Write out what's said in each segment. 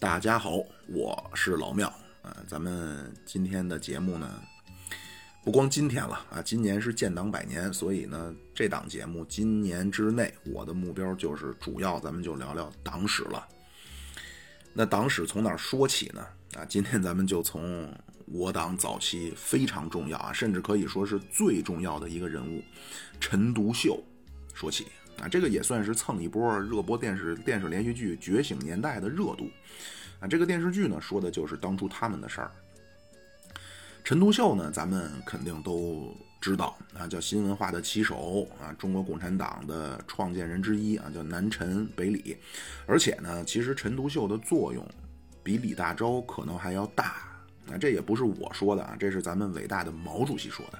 大家好，我是老庙啊。咱们今天的节目呢，不光今天了啊，今年是建党百年，所以呢，这档节目今年之内，我的目标就是主要咱们就聊聊党史了。那党史从哪说起呢？啊，今天咱们就从我党早期非常重要啊，甚至可以说是最重要的一个人物陈独秀说起。啊，这个也算是蹭一波热播电视电视连续剧《觉醒年代》的热度。啊，这个电视剧呢，说的就是当初他们的事儿。陈独秀呢，咱们肯定都知道啊，叫新文化的旗手啊，中国共产党的创建人之一啊，叫南陈北李。而且呢，其实陈独秀的作用比李大钊可能还要大。啊，这也不是我说的啊，这是咱们伟大的毛主席说的。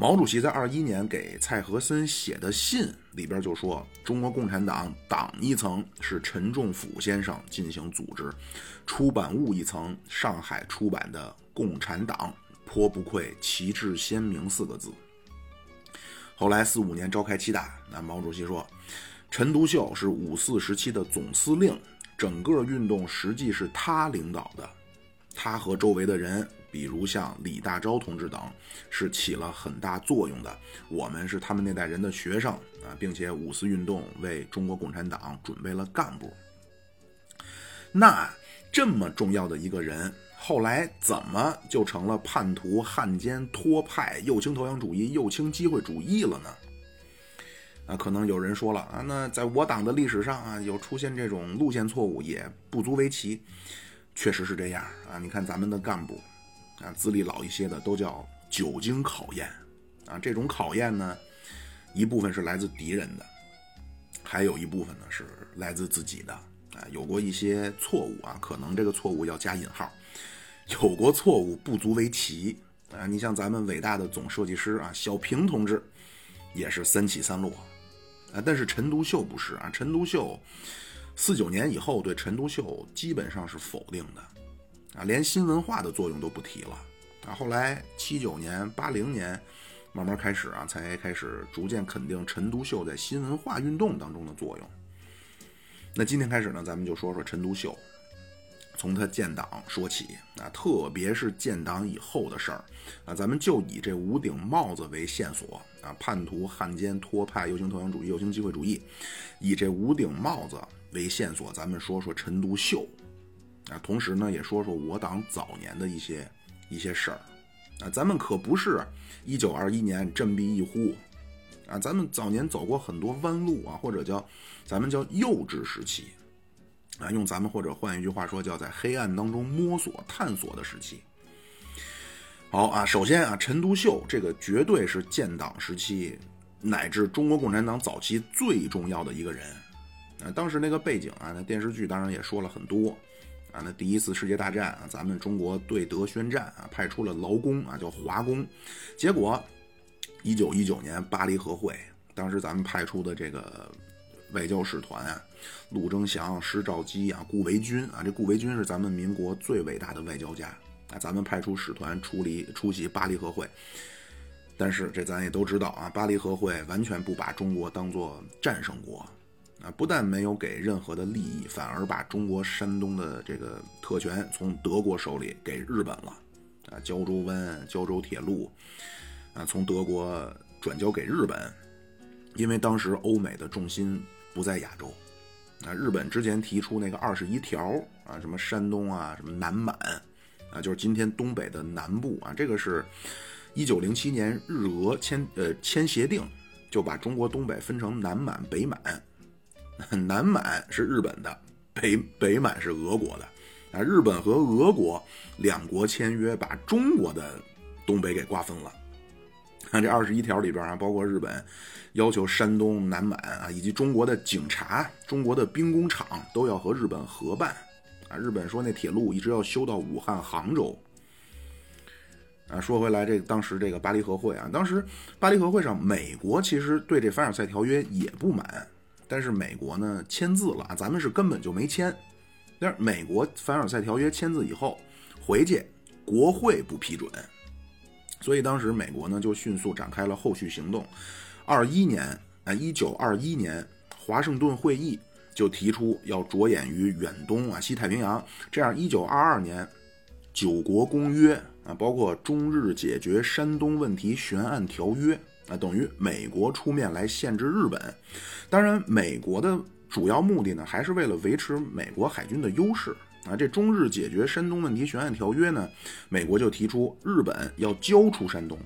毛主席在二一年给蔡和森写的信里边就说：“中国共产党党一层是陈仲甫先生进行组织，出版物一层，上海出版的《共产党》颇不愧旗帜鲜明四个字。”后来四五年召开七大，那毛主席说：“陈独秀是五四时期的总司令，整个运动实际是他领导的，他和周围的人。”比如像李大钊同志等，是起了很大作用的。我们是他们那代人的学生啊，并且五四运动为中国共产党准备了干部。那这么重要的一个人，后来怎么就成了叛徒、汉奸、托派、右倾投降主义、右倾机会主义了呢？啊，可能有人说了啊，那在我党的历史上啊，有出现这种路线错误，也不足为奇。确实是这样啊，你看咱们的干部。啊，资历老一些的都叫久经考验，啊，这种考验呢，一部分是来自敌人的，还有一部分呢是来自自己的，啊，有过一些错误啊，可能这个错误要加引号，有过错误不足为奇，啊，你像咱们伟大的总设计师啊，小平同志，也是三起三落，啊，但是陈独秀不是啊，陈独秀四九年以后对陈独秀基本上是否定的。啊，连新文化的作用都不提了啊！后来七九年、八零年，慢慢开始啊，才开始逐渐肯定陈独秀在新文化运动当中的作用。那今天开始呢，咱们就说说陈独秀，从他建党说起啊，特别是建党以后的事儿啊，咱们就以这五顶帽子为线索啊，叛徒、汉奸、托派、右倾投降主义、右倾机会主义，以这五顶帽子为线索，咱们说说陈独秀。啊，同时呢，也说说我党早年的一些一些事儿，啊，咱们可不是一九二一年振臂一呼，啊，咱们早年走过很多弯路啊，或者叫咱们叫幼稚时期，啊，用咱们或者换一句话说，叫在黑暗当中摸索探索的时期。好啊，首先啊，陈独秀这个绝对是建党时期乃至中国共产党早期最重要的一个人，啊，当时那个背景啊，那电视剧当然也说了很多。啊，那第一次世界大战啊，咱们中国对德宣战啊，派出了劳工啊，叫华工。结果，一九一九年巴黎和会，当时咱们派出的这个外交使团啊，陆征祥、施肇基啊、顾维钧啊，这顾维钧是咱们民国最伟大的外交家啊。咱们派出使团出离出席巴黎和会，但是这咱也都知道啊，巴黎和会完全不把中国当做战胜国。啊，不但没有给任何的利益，反而把中国山东的这个特权从德国手里给日本了。啊，胶州湾、胶州铁路，啊，从德国转交给日本，因为当时欧美的重心不在亚洲。啊，日本之前提出那个二十一条，啊，什么山东啊，什么南满，啊，就是今天东北的南部啊，这个是一九零七年日俄签呃签协定，就把中国东北分成南满、北满。南满是日本的，北北满是俄国的，啊，日本和俄国两国签约，把中国的东北给瓜分了。看这二十一条里边啊，包括日本要求山东、南满啊，以及中国的警察、中国的兵工厂都要和日本合办。啊，日本说那铁路一直要修到武汉、杭州。啊，说回来，这当时这个巴黎和会啊，当时巴黎和会上，美国其实对这凡尔赛条约也不满。但是美国呢签字了啊，咱们是根本就没签。但是美国凡尔赛条约签字以后，回去国会不批准，所以当时美国呢就迅速展开了后续行动。二一年啊，一九二一年华盛顿会议就提出要着眼于远东啊、西太平洋，这样一九二二年九国公约啊，包括中日解决山东问题悬案条约啊，等于美国出面来限制日本。当然，美国的主要目的呢，还是为了维持美国海军的优势啊。这中日解决山东问题悬案条约呢，美国就提出日本要交出山东。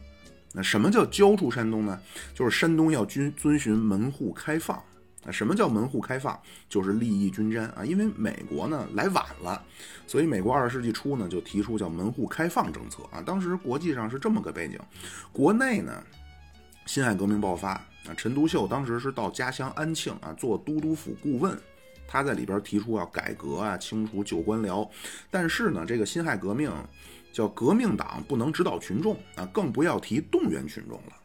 那什么叫交出山东呢？就是山东要遵遵循门户开放。啊，什么叫门户开放？就是利益均沾啊。因为美国呢来晚了，所以美国二十世纪初呢就提出叫门户开放政策啊。当时国际上是这么个背景，国内呢，辛亥革命爆发啊，陈独秀当时是到家乡安庆啊做都督府顾问，他在里边提出要改革啊，清除旧官僚。但是呢，这个辛亥革命。叫革命党不能指导群众啊，更不要提动员群众了。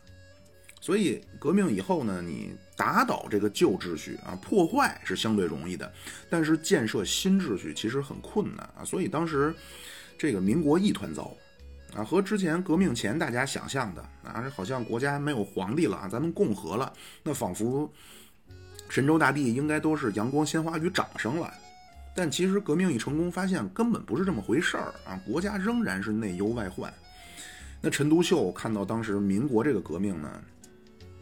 所以革命以后呢，你打倒这个旧秩序啊，破坏是相对容易的，但是建设新秩序其实很困难啊。所以当时这个民国一团糟啊，和之前革命前大家想象的啊，好像国家没有皇帝了啊，咱们共和了，那仿佛神州大地应该都是阳光、鲜花与掌声了。但其实革命一成功，发现根本不是这么回事儿啊！国家仍然是内忧外患。那陈独秀看到当时民国这个革命呢，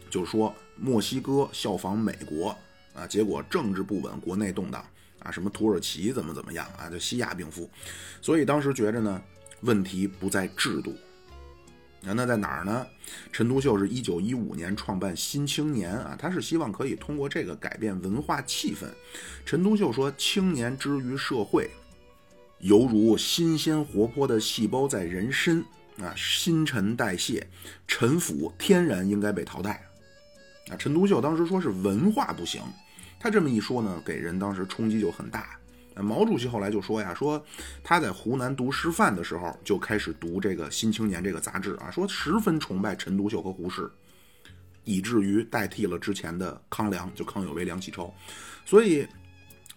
就说墨西哥效仿美国啊，结果政治不稳，国内动荡啊，什么土耳其怎么怎么样啊，就西亚病夫。所以当时觉着呢，问题不在制度。那在哪儿呢？陈独秀是一九一五年创办《新青年》啊，他是希望可以通过这个改变文化气氛。陈独秀说：“青年之于社会，犹如新鲜活泼的细胞在人身啊，新陈代谢、陈腐，天然应该被淘汰。”啊，陈独秀当时说是文化不行，他这么一说呢，给人当时冲击就很大。毛主席后来就说呀，说他在湖南读师范的时候就开始读这个《新青年》这个杂志啊，说十分崇拜陈独秀和胡适，以至于代替了之前的康梁，就康有为、梁启超。所以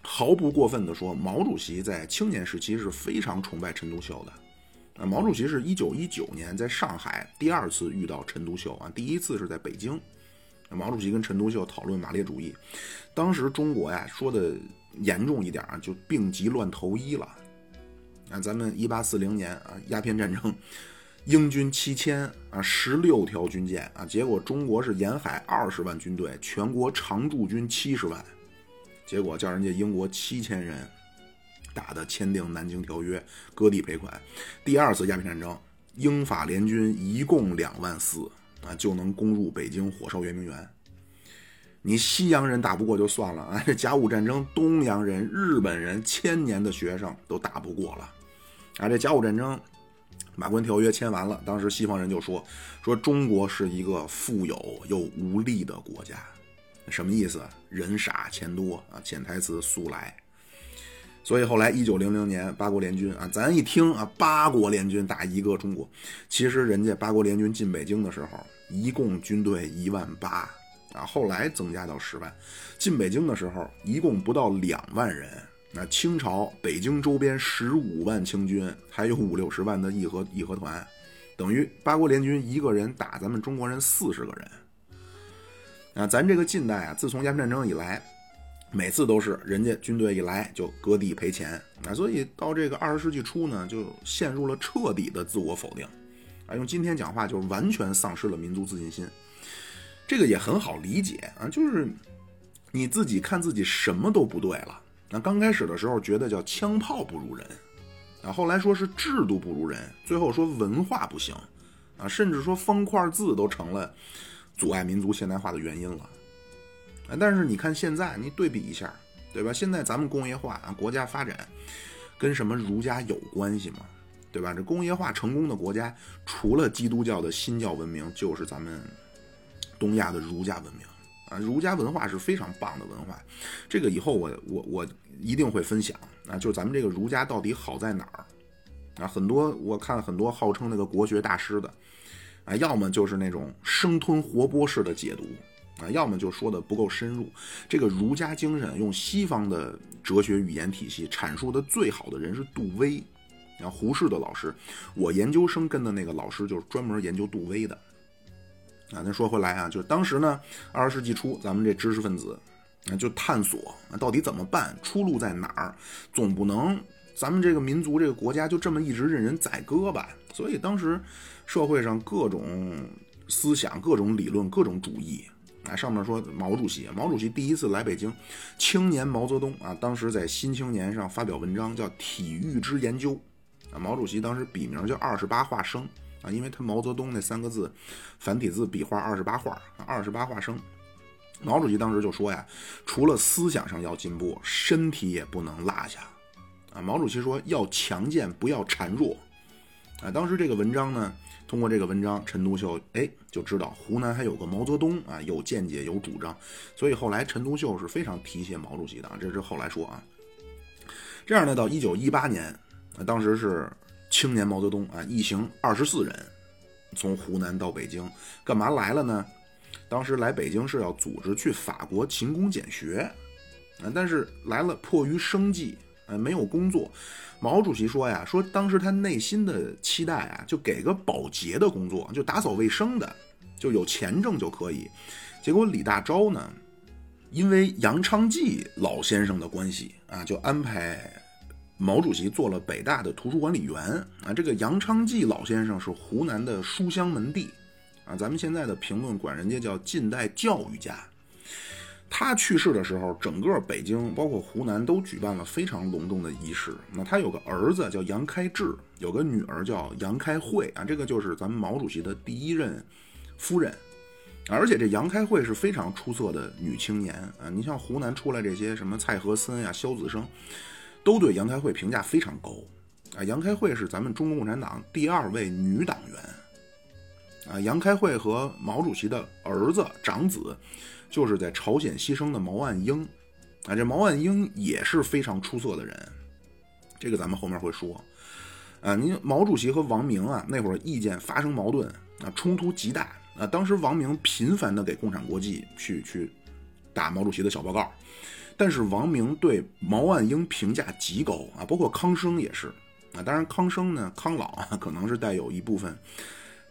毫不过分的说，毛主席在青年时期是非常崇拜陈独秀的。啊，毛主席是一九一九年在上海第二次遇到陈独秀啊，第一次是在北京。毛主席跟陈独秀讨论马列主义，当时中国呀说的严重一点啊，就病急乱投医了。啊，咱们一八四零年啊，鸦片战争，英军七千啊，十六条军舰啊，结果中国是沿海二十万军队，全国常驻军七十万，结果叫人家英国七千人打的签订南京条约，割地赔款。第二次鸦片战争，英法联军一共两万四。啊，就能攻入北京，火烧圆明园。你西洋人打不过就算了啊，这甲午战争，东洋人、日本人、千年的学生都打不过了。啊，这甲午战争，马关条约签完了，当时西方人就说，说中国是一个富有又无力的国家，什么意思？人傻钱多啊，潜台词速来。所以后来，一九零零年八国联军啊，咱一听啊，八国联军打一个中国，其实人家八国联军进北京的时候，一共军队一万八啊，后来增加到十万，进北京的时候一共不到两万人。那清朝北京周边十五万清军，还有五六十万的义和义和团，等于八国联军一个人打咱们中国人四十个人。啊，咱这个近代啊，自从鸦片战争以来。每次都是人家军队一来就割地赔钱啊，所以到这个二十世纪初呢，就陷入了彻底的自我否定，啊，用今天讲话就是完全丧失了民族自信心。这个也很好理解啊，就是你自己看自己什么都不对了。那刚开始的时候觉得叫枪炮不如人，啊，后来说是制度不如人，最后说文化不行，啊，甚至说方块字都成了阻碍民族现代化的原因了。但是你看现在，你对比一下，对吧？现在咱们工业化啊，国家发展跟什么儒家有关系吗？对吧？这工业化成功的国家，除了基督教的新教文明，就是咱们东亚的儒家文明啊。儒家文化是非常棒的文化，这个以后我我我一定会分享啊。就咱们这个儒家到底好在哪儿啊？很多我看很多号称那个国学大师的啊，要么就是那种生吞活剥式的解读。啊，要么就说的不够深入。这个儒家精神用西方的哲学语言体系阐述的最好的人是杜威，啊，胡适的老师。我研究生跟的那个老师就是专门研究杜威的。啊，那说回来啊，就是当时呢，二十世纪初，咱们这知识分子啊，就探索啊，到底怎么办，出路在哪儿？总不能咱们这个民族这个国家就这么一直任人宰割吧？所以当时社会上各种思想、各种理论、各种主义啊，上面说毛主席，毛主席第一次来北京，青年毛泽东啊，当时在《新青年》上发表文章叫《体育之研究》啊，毛主席当时笔名叫二十八画生啊，因为他毛泽东那三个字繁体字笔画二十八画，二十八画生。毛主席当时就说呀，除了思想上要进步，身体也不能落下，啊，毛主席说要强健，不要孱弱，啊，当时这个文章呢，通过这个文章，陈独秀哎就知道湖南还有个毛泽东啊，有见解有主张，所以后来陈独秀是非常提携毛主席的啊，这是后来说啊，这样呢，到一九一八年，当时是青年毛泽东啊，一行二十四人，从湖南到北京，干嘛来了呢？当时来北京是要组织去法国勤工俭学，啊，但是来了迫于生计，呃，没有工作。毛主席说呀，说当时他内心的期待啊，就给个保洁的工作，就打扫卫生的，就有钱挣就可以。结果李大钊呢，因为杨昌济老先生的关系啊，就安排毛主席做了北大的图书管理员啊。这个杨昌济老先生是湖南的书香门第。啊，咱们现在的评论管人家叫近代教育家。他去世的时候，整个北京包括湖南都举办了非常隆重的仪式。那他有个儿子叫杨开智，有个女儿叫杨开慧啊，这个就是咱们毛主席的第一任夫人。而且这杨开慧是非常出色的女青年啊。你像湖南出来这些什么蔡和森呀、萧子升，都对杨开慧评价非常高啊。杨开慧是咱们中国共产党第二位女党员。啊，杨开慧和毛主席的儿子长子，就是在朝鲜牺牲的毛岸英。啊，这毛岸英也是非常出色的人，这个咱们后面会说。啊，您毛主席和王明啊，那会儿意见发生矛盾，啊，冲突极大。啊，当时王明频繁的给共产国际去去打毛主席的小报告，但是王明对毛岸英评价极高啊，包括康生也是。啊，当然康生呢，康老啊，可能是带有一部分。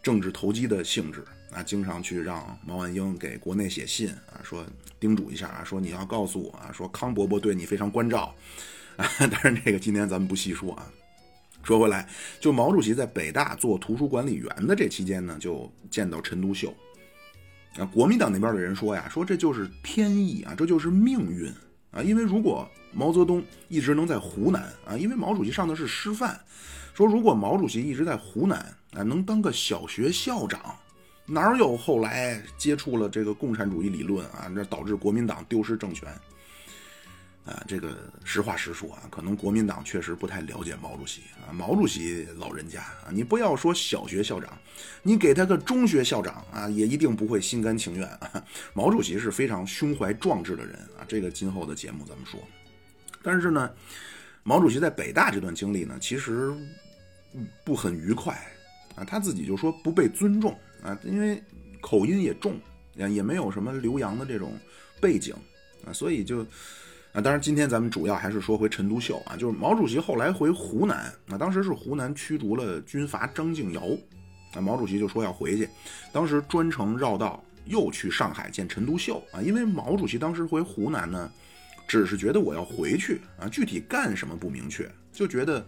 政治投机的性质啊，经常去让毛岸英给国内写信啊，说叮嘱一下啊，说你要告诉我啊，说康伯伯对你非常关照啊。当然，这个今天咱们不细说啊。说回来，就毛主席在北大做图书管理员的这期间呢，就见到陈独秀啊。国民党那边的人说呀，说这就是天意啊，这就是命运啊。因为如果毛泽东一直能在湖南啊，因为毛主席上的是师范，说如果毛主席一直在湖南。啊，能当个小学校长，哪有后来接触了这个共产主义理论啊？那导致国民党丢失政权。啊，这个实话实说啊，可能国民党确实不太了解毛主席啊。毛主席老人家啊，你不要说小学校长，你给他个中学校长啊，也一定不会心甘情愿啊。毛主席是非常胸怀壮志的人啊，这个今后的节目咱们说。但是呢，毛主席在北大这段经历呢，其实不很愉快。啊，他自己就说不被尊重啊，因为口音也重，啊也没有什么留洋的这种背景啊，所以就啊，当然今天咱们主要还是说回陈独秀啊，就是毛主席后来回湖南啊，当时是湖南驱逐了军阀张敬尧，啊，毛主席就说要回去，当时专程绕道又去上海见陈独秀啊，因为毛主席当时回湖南呢，只是觉得我要回去啊，具体干什么不明确，就觉得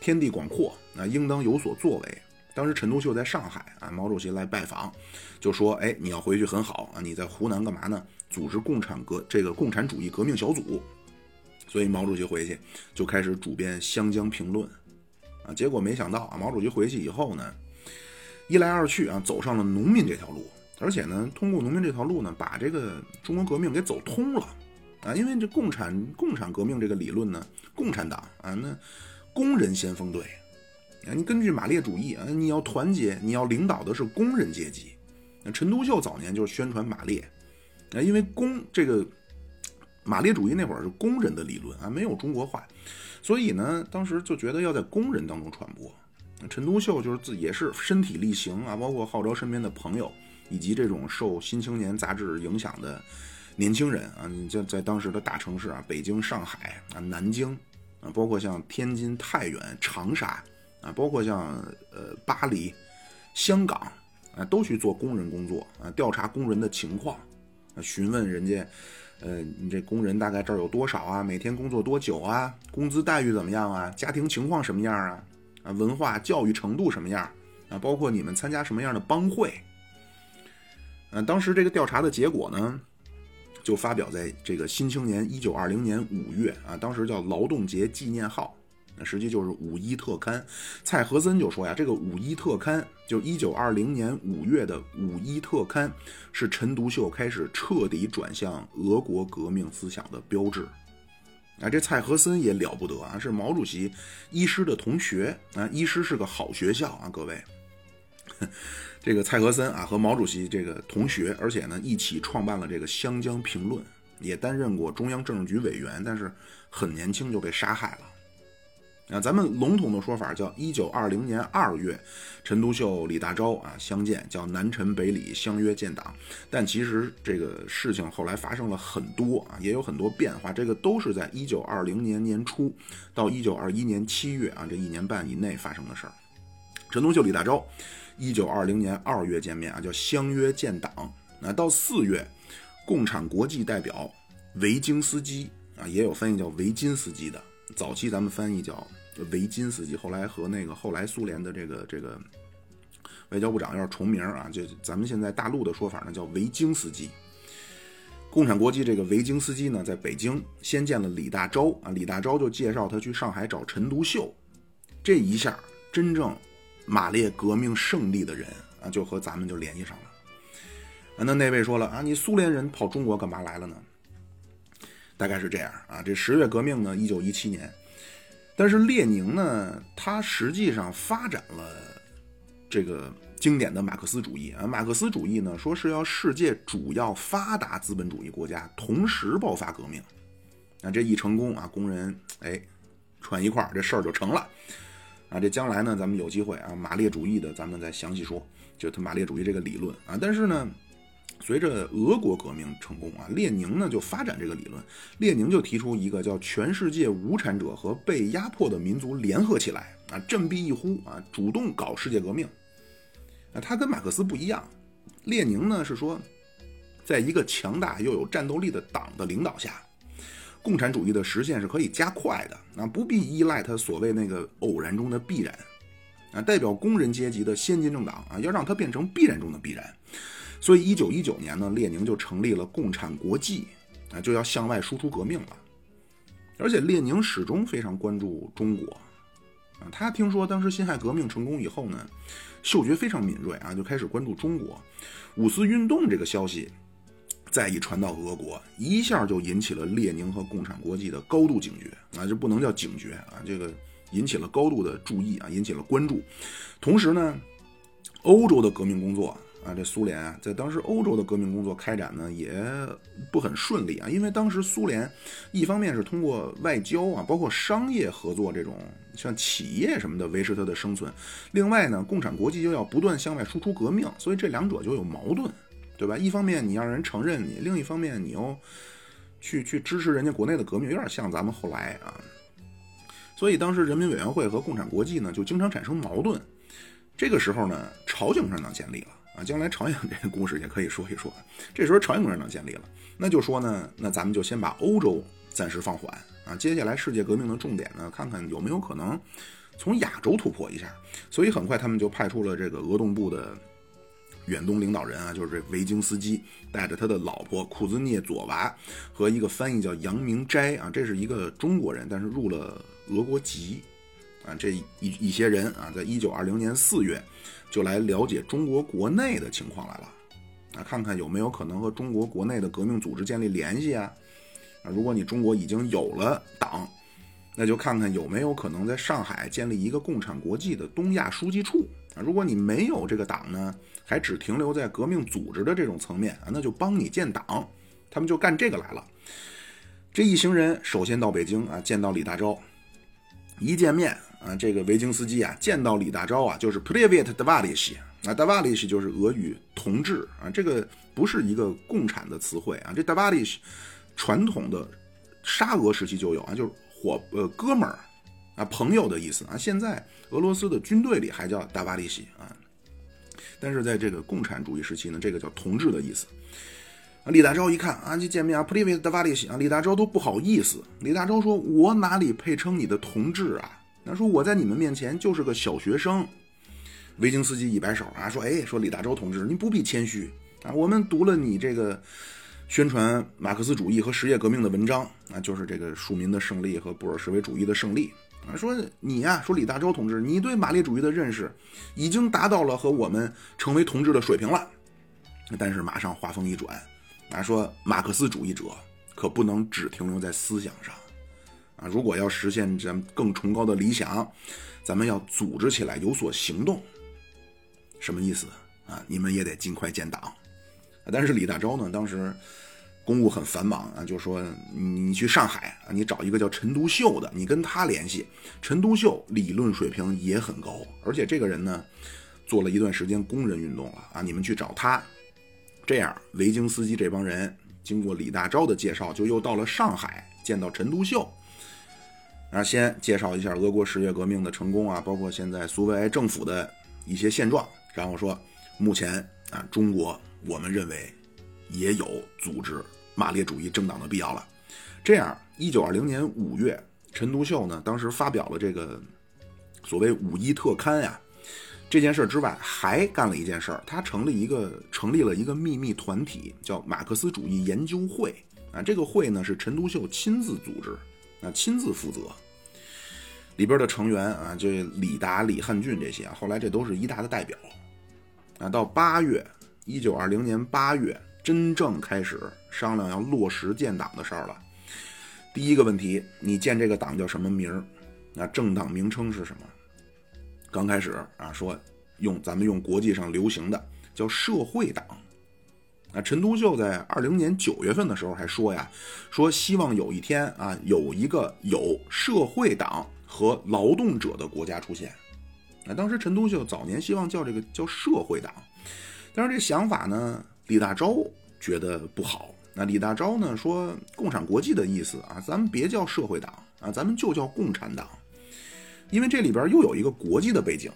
天地广阔啊，应当有所作为。当时陈独秀在上海啊，毛主席来拜访，就说：“哎，你要回去很好啊，你在湖南干嘛呢？组织共产革这个共产主义革命小组。”所以毛主席回去就开始主编《湘江评论》啊。结果没想到啊，毛主席回去以后呢，一来二去啊，走上了农民这条路，而且呢，通过农民这条路呢，把这个中国革命给走通了啊。因为这共产共产革命这个理论呢，共产党啊，那工人先锋队。你根据马列主义啊，你要团结，你要领导的是工人阶级。那陈独秀早年就是宣传马列，啊，因为工这个马列主义那会儿是工人的理论啊，没有中国化，所以呢，当时就觉得要在工人当中传播。陈独秀就是自也是身体力行啊，包括号召身边的朋友以及这种受《新青年》杂志影响的年轻人啊，你就在当时的大城市啊，北京、上海啊、南京啊，包括像天津、太原、长沙。啊，包括像呃巴黎、香港啊，都去做工人工作啊，调查工人的情况啊询问人家，呃，你这工人大概这儿有多少啊？每天工作多久啊？工资待遇怎么样啊？家庭情况什么样啊？啊，文化教育程度什么样啊？包括你们参加什么样的帮会？嗯，当时这个调查的结果呢，就发表在这个《新青年》一九二零年五月啊，当时叫劳动节纪念号。那实际就是五一特刊，蔡和森就说呀，这个五一特刊就一九二零年五月的五一特刊，是陈独秀开始彻底转向俄国革命思想的标志。啊，这蔡和森也了不得啊，是毛主席医师的同学啊，医师是个好学校啊，各位。这个蔡和森啊，和毛主席这个同学，而且呢，一起创办了这个《湘江评论》，也担任过中央政治局委员，但是很年轻就被杀害了。啊，咱们笼统的说法叫一九二零年二月，陈独秀、李大钊啊相见，叫南陈北李相约建党。但其实这个事情后来发生了很多啊，也有很多变化。这个都是在一九二零年年初到一九二一年七月啊这一年半以内发生的事儿。陈独秀、李大钊，一九二零年二月见面啊，叫相约建党。那到四月，共产国际代表维京斯基啊，也有翻译叫维金斯基的。早期咱们翻译叫维金斯基，后来和那个后来苏联的这个这个外交部长要是重名啊，就咱们现在大陆的说法呢叫维京斯基。共产国际这个维京斯基呢，在北京先见了李大钊啊，李大钊就介绍他去上海找陈独秀，这一下真正马列革命胜利的人啊，就和咱们就联系上了。啊，那那位说了啊，你苏联人跑中国干嘛来了呢？大概是这样啊，这十月革命呢，一九一七年，但是列宁呢，他实际上发展了这个经典的马克思主义啊，马克思主义呢，说是要世界主要发达资本主义国家同时爆发革命，啊，这一成功啊，工人哎串一块儿，这事儿就成了。啊，这将来呢，咱们有机会啊，马列主义的咱们再详细说，就他马列主义这个理论。啊，但是呢。随着俄国革命成功啊，列宁呢就发展这个理论。列宁就提出一个叫“全世界无产者和被压迫的民族联合起来啊，振臂一呼啊，主动搞世界革命”。啊，他跟马克思不一样。列宁呢是说，在一个强大又有战斗力的党的领导下，共产主义的实现是可以加快的啊，不必依赖他所谓那个偶然中的必然啊，代表工人阶级的先进政党啊，要让它变成必然中的必然。所以，一九一九年呢，列宁就成立了共产国际，啊，就要向外输出革命了。而且，列宁始终非常关注中国，啊，他听说当时辛亥革命成功以后呢，嗅觉非常敏锐啊，就开始关注中国。五四运动这个消息再一传到俄国，一下就引起了列宁和共产国际的高度警觉啊，这不能叫警觉啊，这个引起了高度的注意啊，引起了关注。同时呢，欧洲的革命工作。啊，这苏联啊，在当时欧洲的革命工作开展呢，也不很顺利啊。因为当时苏联一方面是通过外交啊，包括商业合作这种像企业什么的维持它的生存；另外呢，共产国际又要不断向外输出革命，所以这两者就有矛盾，对吧？一方面你让人承认你，另一方面你又去去支持人家国内的革命，有点像咱们后来啊。所以当时人民委员会和共产国际呢，就经常产生矛盾。这个时候呢，朝鲜共产党建立了。啊，将来朝鲜这个故事也可以说一说。这时候朝鲜共产党建立了，那就说呢，那咱们就先把欧洲暂时放缓啊。接下来世界革命的重点呢，看看有没有可能从亚洲突破一下。所以很快他们就派出了这个俄动部的远东领导人啊，就是这维京斯基，带着他的老婆库兹涅佐娃和一个翻译叫杨明斋啊，这是一个中国人，但是入了俄国籍啊。这一一些人啊，在一九二零年四月。就来了解中国国内的情况来了，啊，看看有没有可能和中国国内的革命组织建立联系啊？啊，如果你中国已经有了党，那就看看有没有可能在上海建立一个共产国际的东亚书记处啊？如果你没有这个党呢，还只停留在革命组织的这种层面啊，那就帮你建党，他们就干这个来了。这一行人首先到北京啊，见到李大钊，一见面。啊，这个维京斯基啊，见到李大钊啊，就是 Privet Davalish 啊，Davalish 就是俄语同志啊，这个不是一个共产的词汇啊，这 Davalish 传统的沙俄时期就有啊，就是伙呃哥们儿啊朋友的意思啊，现在俄罗斯的军队里还叫 Davalish 啊，但是在这个共产主义时期呢，这个叫同志的意思。啊李大钊一看啊，就见面啊，普利维德瓦利西啊，李大钊都不好意思。李大钊说：“我哪里配称你的同志啊？他说我在你们面前就是个小学生。”维京斯基一摆手啊，说：“哎，说李大钊同志，你不必谦虚啊，我们读了你这个宣传马克思主义和实业革命的文章啊，就是这个庶民的胜利和布尔什维主义的胜利啊。说你呀，说李大钊同志，你对马列主义的认识已经达到了和我们成为同志的水平了。但是马上话锋一转。”啊，说马克思主义者可不能只停留在思想上，啊，如果要实现咱们更崇高的理想，咱们要组织起来有所行动。什么意思啊？你们也得尽快建党。但是李大钊呢，当时公务很繁忙啊，就说你去上海啊，你找一个叫陈独秀的，你跟他联系。陈独秀理论水平也很高，而且这个人呢，做了一段时间工人运动了啊，你们去找他。这样，维京斯基这帮人经过李大钊的介绍，就又到了上海见到陈独秀。然后，先介绍一下俄国十月革命的成功啊，包括现在苏维埃政府的一些现状。然后说，目前啊，中国我们认为也有组织马列主义政党的必要了。这样，一九二零年五月，陈独秀呢，当时发表了这个所谓五一特刊呀。这件事之外，还干了一件事儿，他成立一个成立了一个秘密团体，叫马克思主义研究会啊。这个会呢是陈独秀亲自组织啊，亲自负责。里边的成员啊，这李达、李汉俊这些啊，后来这都是一大的代表啊。到八月，一九二零年八月，真正开始商量要落实建党的事儿了。第一个问题，你建这个党叫什么名儿？那政党名称是什么？刚开始啊，说用咱们用国际上流行的叫社会党。啊，陈独秀在二零年九月份的时候还说呀，说希望有一天啊，有一个有社会党和劳动者的国家出现。那当时陈独秀早年希望叫这个叫社会党，但是这想法呢，李大钊觉得不好。那李大钊呢说，共产国际的意思啊，咱们别叫社会党啊，咱们就叫共产党。因为这里边又有一个国际的背景，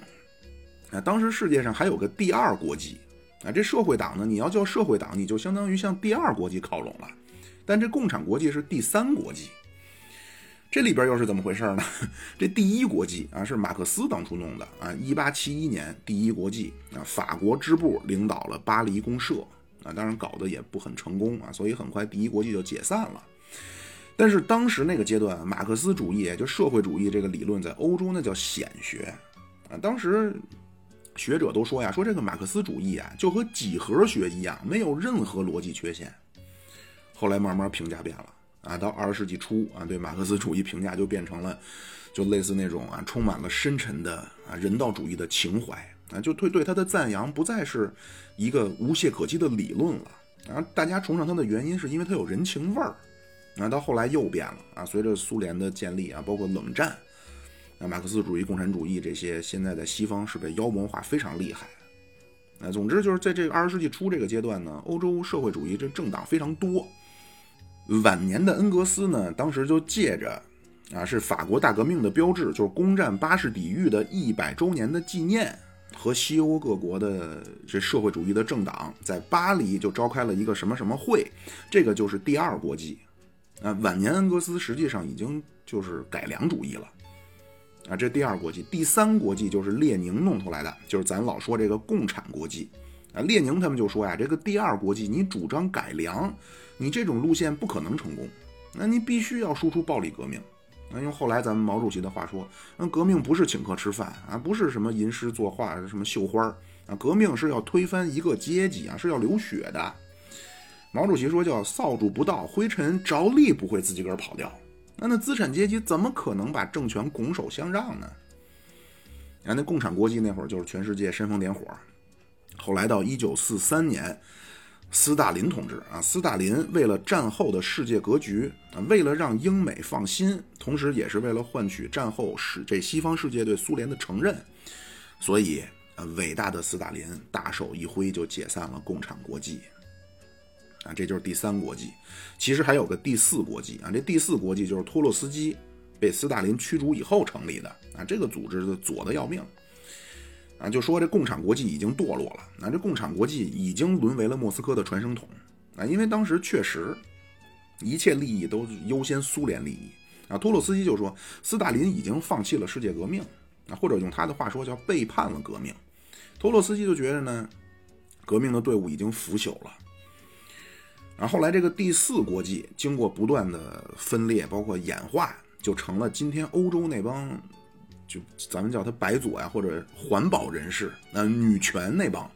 啊，当时世界上还有个第二国际，啊，这社会党呢，你要叫社会党，你就相当于向第二国际靠拢了，但这共产国际是第三国际，这里边又是怎么回事呢？这第一国际啊，是马克思当初弄的啊，一八七一年第一国际啊，法国支部领导了巴黎公社啊，当然搞得也不很成功啊，所以很快第一国际就解散了。但是当时那个阶段，马克思主义就社会主义这个理论在欧洲那叫显学啊。当时学者都说呀，说这个马克思主义啊，就和几何学一样，没有任何逻辑缺陷。后来慢慢评价变了啊，到二十世纪初啊，对马克思主义评价就变成了，就类似那种啊，充满了深沉的啊人道主义的情怀啊，就对对他的赞扬不再是一个无懈可击的理论了啊。大家崇尚他的原因是因为他有人情味儿。啊到后来又变了啊！随着苏联的建立啊，包括冷战，那马克思主义、共产主义这些，现在在西方是被妖魔化非常厉害。那总之就是在这个二十世纪初这个阶段呢，欧洲社会主义这政党非常多。晚年的恩格斯呢，当时就借着啊，是法国大革命的标志，就是攻占巴士底狱的一百周年的纪念，和西欧各国的这社会主义的政党在巴黎就召开了一个什么什么会，这个就是第二国际。啊，晚年恩格斯实际上已经就是改良主义了，啊，这第二国际，第三国际就是列宁弄出来的，就是咱老说这个共产国际，啊，列宁他们就说呀，这个第二国际你主张改良，你这种路线不可能成功，那你必须要输出暴力革命，那用后来咱们毛主席的话说，那革命不是请客吃饭啊，不是什么吟诗作画什么绣花啊，革命是要推翻一个阶级啊，是要流血的。毛主席说：“叫扫帚不到，灰尘着力不会自己个儿跑掉。那那资产阶级怎么可能把政权拱手相让呢？啊，那共产国际那会儿就是全世界煽风点火。后来到一九四三年，斯大林同志啊，斯大林为了战后的世界格局啊，为了让英美放心，同时也是为了换取战后使这西方世界对苏联的承认，所以啊，伟大的斯大林大手一挥就解散了共产国际。”啊，这就是第三国际，其实还有个第四国际啊。这第四国际就是托洛斯基被斯大林驱逐以后成立的啊。这个组织的左的要命啊，就说这共产国际已经堕落了，那这共产国际已经沦为了莫斯科的传声筒啊，因为当时确实一切利益都优先苏联利益啊。托洛斯基就说，斯大林已经放弃了世界革命啊，或者用他的话说叫背叛了革命。托洛斯基就觉得呢，革命的队伍已经腐朽了。然后后来这个第四国际经过不断的分裂，包括演化，就成了今天欧洲那帮，就咱们叫他白左呀，或者环保人士，那女权那帮。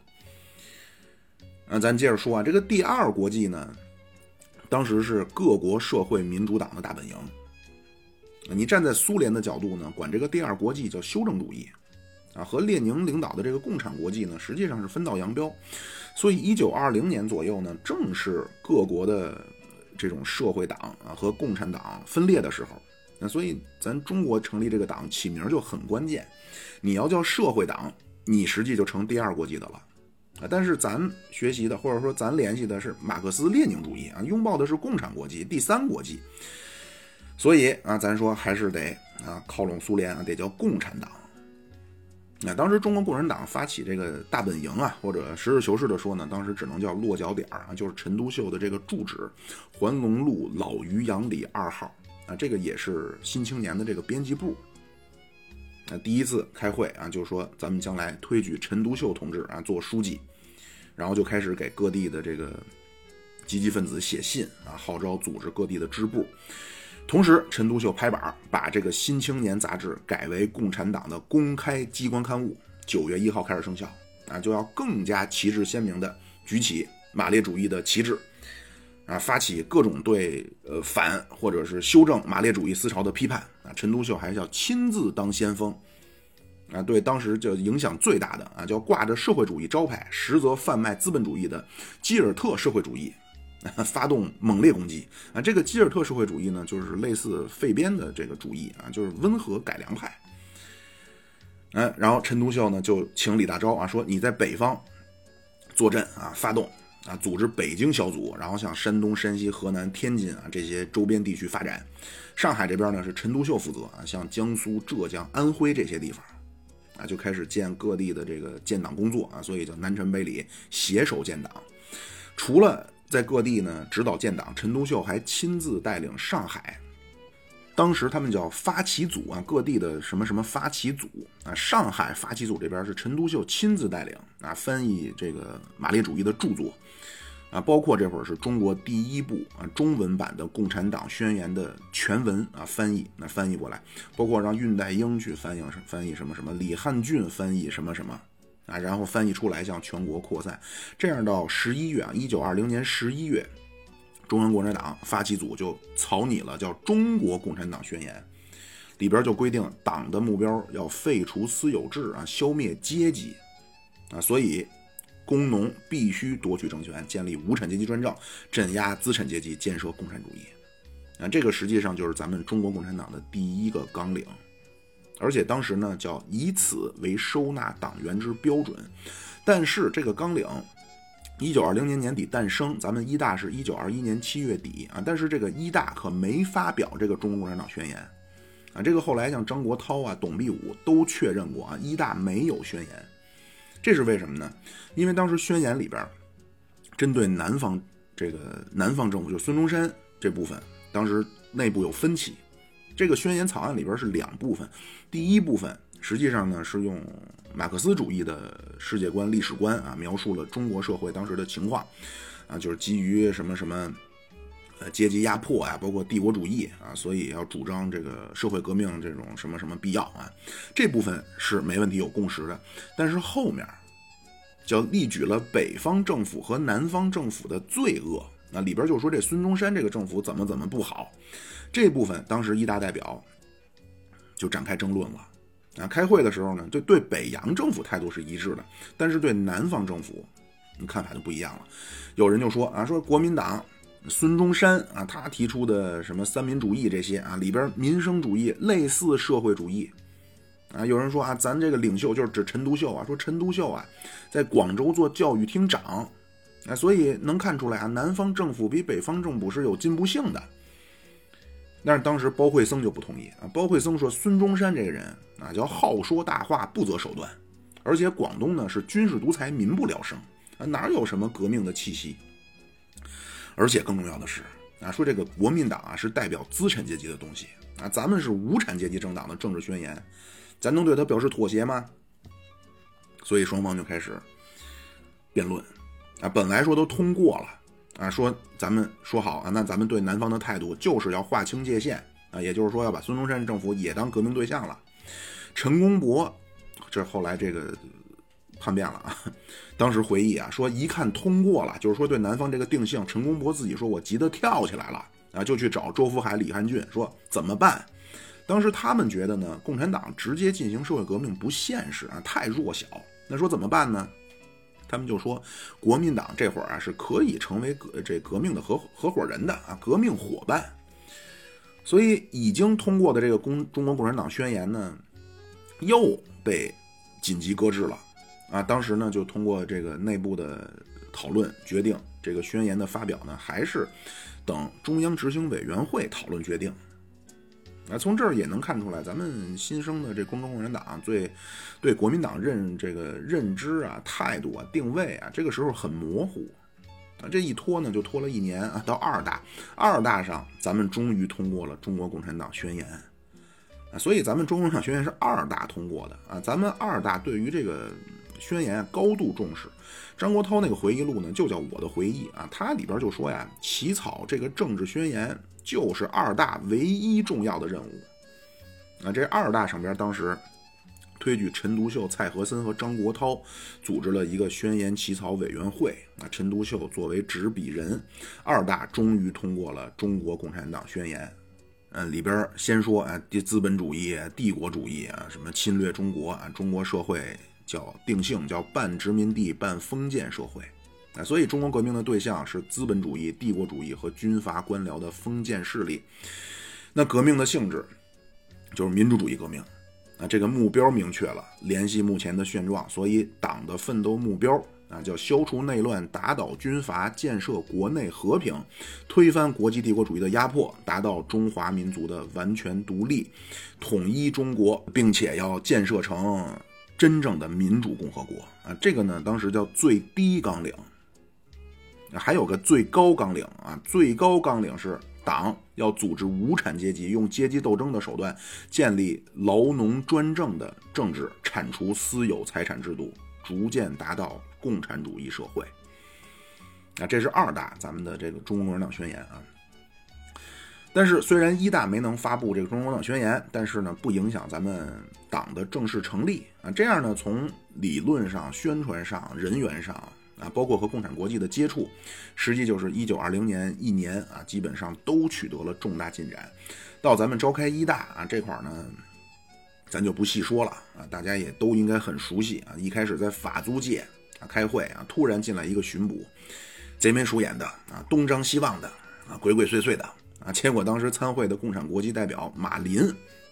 那，咱接着说啊，这个第二国际呢，当时是各国社会民主党的大本营。你站在苏联的角度呢，管这个第二国际叫修正主义，啊，和列宁领导的这个共产国际呢，实际上是分道扬镳。所以，一九二零年左右呢，正是各国的这种社会党啊和共产党分裂的时候。那所以，咱中国成立这个党起名就很关键。你要叫社会党，你实际就成第二国际的了啊。但是咱学习的或者说咱联系的是马克思列宁主义啊，拥抱的是共产国际、第三国际。所以啊，咱说还是得啊靠拢苏联啊，得叫共产党。那当时中国共产党发起这个大本营啊，或者实事求是的说呢，当时只能叫落脚点啊，就是陈独秀的这个住址，环龙路老渔阳里二号啊，这个也是《新青年》的这个编辑部。那第一次开会啊，就是说咱们将来推举陈独秀同志啊做书记，然后就开始给各地的这个积极分子写信啊，号召组织各地的支部。同时，陈独秀拍板把这个《新青年》杂志改为共产党的公开机关刊物，九月一号开始生效啊，就要更加旗帜鲜明的举起马列主义的旗帜，啊，发起各种对呃反或者是修正马列主义思潮的批判啊。陈独秀还是要亲自当先锋啊，对当时就影响最大的啊，叫挂着社会主义招牌，实则贩卖资本主义的基尔特社会主义。发动猛烈攻击啊！这个基尔特社会主义呢，就是类似费边的这个主义啊，就是温和改良派。嗯，然后陈独秀呢就请李大钊啊，说你在北方坐镇啊，发动啊，组织北京小组，然后向山东、山西、河南、天津啊这些周边地区发展。上海这边呢是陈独秀负责啊，像江苏、浙江、安徽这些地方啊，就开始建各地的这个建党工作啊，所以叫南陈北李携手建党。除了在各地呢指导建党，陈独秀还亲自带领上海，当时他们叫发起组啊，各地的什么什么发起组啊，上海发起组这边是陈独秀亲自带领啊，翻译这个马列主义的著作啊，包括这会儿是中国第一部啊中文版的《共产党宣言》的全文啊翻译，那翻译过来，包括让恽代英去翻译翻译什么什么，李汉俊翻译什么什么。啊，然后翻译出来向全国扩散，这样到十一月啊，一九二零年十一月，中央共产党发起组就草拟了叫《中国共产党宣言》，里边就规定党的目标要废除私有制啊，消灭阶级。啊，所以工农必须夺取政权，建立无产阶级专政，镇压资产阶级，建设共产主义。啊，这个实际上就是咱们中国共产党的第一个纲领。而且当时呢，叫以此为收纳党员之标准。但是这个纲领，一九二零年年底诞生，咱们一大是一九二一年七月底啊。但是这个一大可没发表这个中国共产党宣言啊。这个后来像张国焘啊、董必武都确认过啊，一大没有宣言。这是为什么呢？因为当时宣言里边，针对南方这个南方政府，就孙中山这部分，当时内部有分歧。这个宣言草案里边是两部分，第一部分实际上呢是用马克思主义的世界观、历史观啊，描述了中国社会当时的情况，啊，就是基于什么什么，呃，阶级压迫啊，包括帝国主义啊，所以要主张这个社会革命这种什么什么必要啊，这部分是没问题、有共识的。但是后面叫例举了北方政府和南方政府的罪恶，那里边就说这孙中山这个政府怎么怎么不好。这部分当时一大代表就展开争论了啊！开会的时候呢，对对北洋政府态度是一致的，但是对南方政府，你看法就不一样了。有人就说啊，说国民党孙中山啊，他提出的什么三民主义这些啊，里边民生主义类似社会主义啊。有人说啊，咱这个领袖就是指陈独秀啊，说陈独秀啊，在广州做教育厅长啊，所以能看出来啊，南方政府比北方政府是有进步性的。但是当时包惠僧就不同意啊！包惠僧说：“孙中山这个人啊，叫好说大话，不择手段，而且广东呢是军事独裁，民不聊生啊，哪有什么革命的气息？”而且更重要的是啊，说这个国民党啊是代表资产阶级的东西啊，咱们是无产阶级政党的政治宣言，咱能对他表示妥协吗？所以双方就开始辩论啊，本来说都通过了啊，说咱们说好啊，那咱们对南方的态度就是要划清界限啊，也就是说要把孙中山政府也当革命对象了。陈公博这后来这个叛变了啊，当时回忆啊说一看通过了，就是说对南方这个定性，陈公博自己说我急得跳起来了啊，就去找周福海、李汉俊说怎么办？当时他们觉得呢，共产党直接进行社会革命不现实啊，太弱小。那说怎么办呢？他们就说，国民党这会儿啊是可以成为革这革命的合合伙人的啊，革命伙伴。所以已经通过的这个公中国共产党宣言呢，又被紧急搁置了啊。当时呢就通过这个内部的讨论决定，这个宣言的发表呢还是等中央执行委员会讨论决定。啊，从这儿也能看出来，咱们新生的这中国共产党对对国民党认这个认知啊、态度啊、定位啊，这个时候很模糊啊。这一拖呢，就拖了一年啊。到二大，二大上，咱们终于通过了《中国共产党宣言》啊。所以，咱们《中国共产党宣言》是二大通过的啊。咱们二大对于这个宣言高度重视。张国焘那个回忆录呢，就叫《我的回忆》啊。它里边就说呀，起草这个政治宣言。就是二大唯一重要的任务。啊，这二大上边当时推举陈独秀、蔡和森和张国焘组织了一个宣言起草委员会。啊，陈独秀作为执笔人，二大终于通过了《中国共产党宣言》。嗯，里边先说啊，资本主义、帝国主义啊，什么侵略中国啊，中国社会叫定性叫半殖民地半封建社会。啊，所以中国革命的对象是资本主义、帝国主义和军阀官僚的封建势力。那革命的性质就是民主主义革命。啊，这个目标明确了，联系目前的现状，所以党的奋斗目标啊，叫消除内乱、打倒军阀、建设国内和平、推翻国际帝国主义的压迫，达到中华民族的完全独立、统一中国，并且要建设成真正的民主共和国。啊，这个呢，当时叫最低纲领。还有个最高纲领啊，最高纲领是党要组织无产阶级，用阶级斗争的手段建立劳农专政的政治，铲除私有财产制度，逐渐达到共产主义社会。啊，这是二大咱们的这个中国共产党宣言啊。但是虽然一大没能发布这个中国共产党宣言，但是呢，不影响咱们党的正式成立啊。这样呢，从理论上、宣传上、人员上。啊，包括和共产国际的接触，实际就是一九二零年一年啊，基本上都取得了重大进展。到咱们召开一大啊这块呢，咱就不细说了啊，大家也都应该很熟悉啊。一开始在法租界啊开会啊，突然进来一个巡捕，贼眉鼠眼的啊，东张西望的啊，鬼鬼祟祟的啊。结果当时参会的共产国际代表马林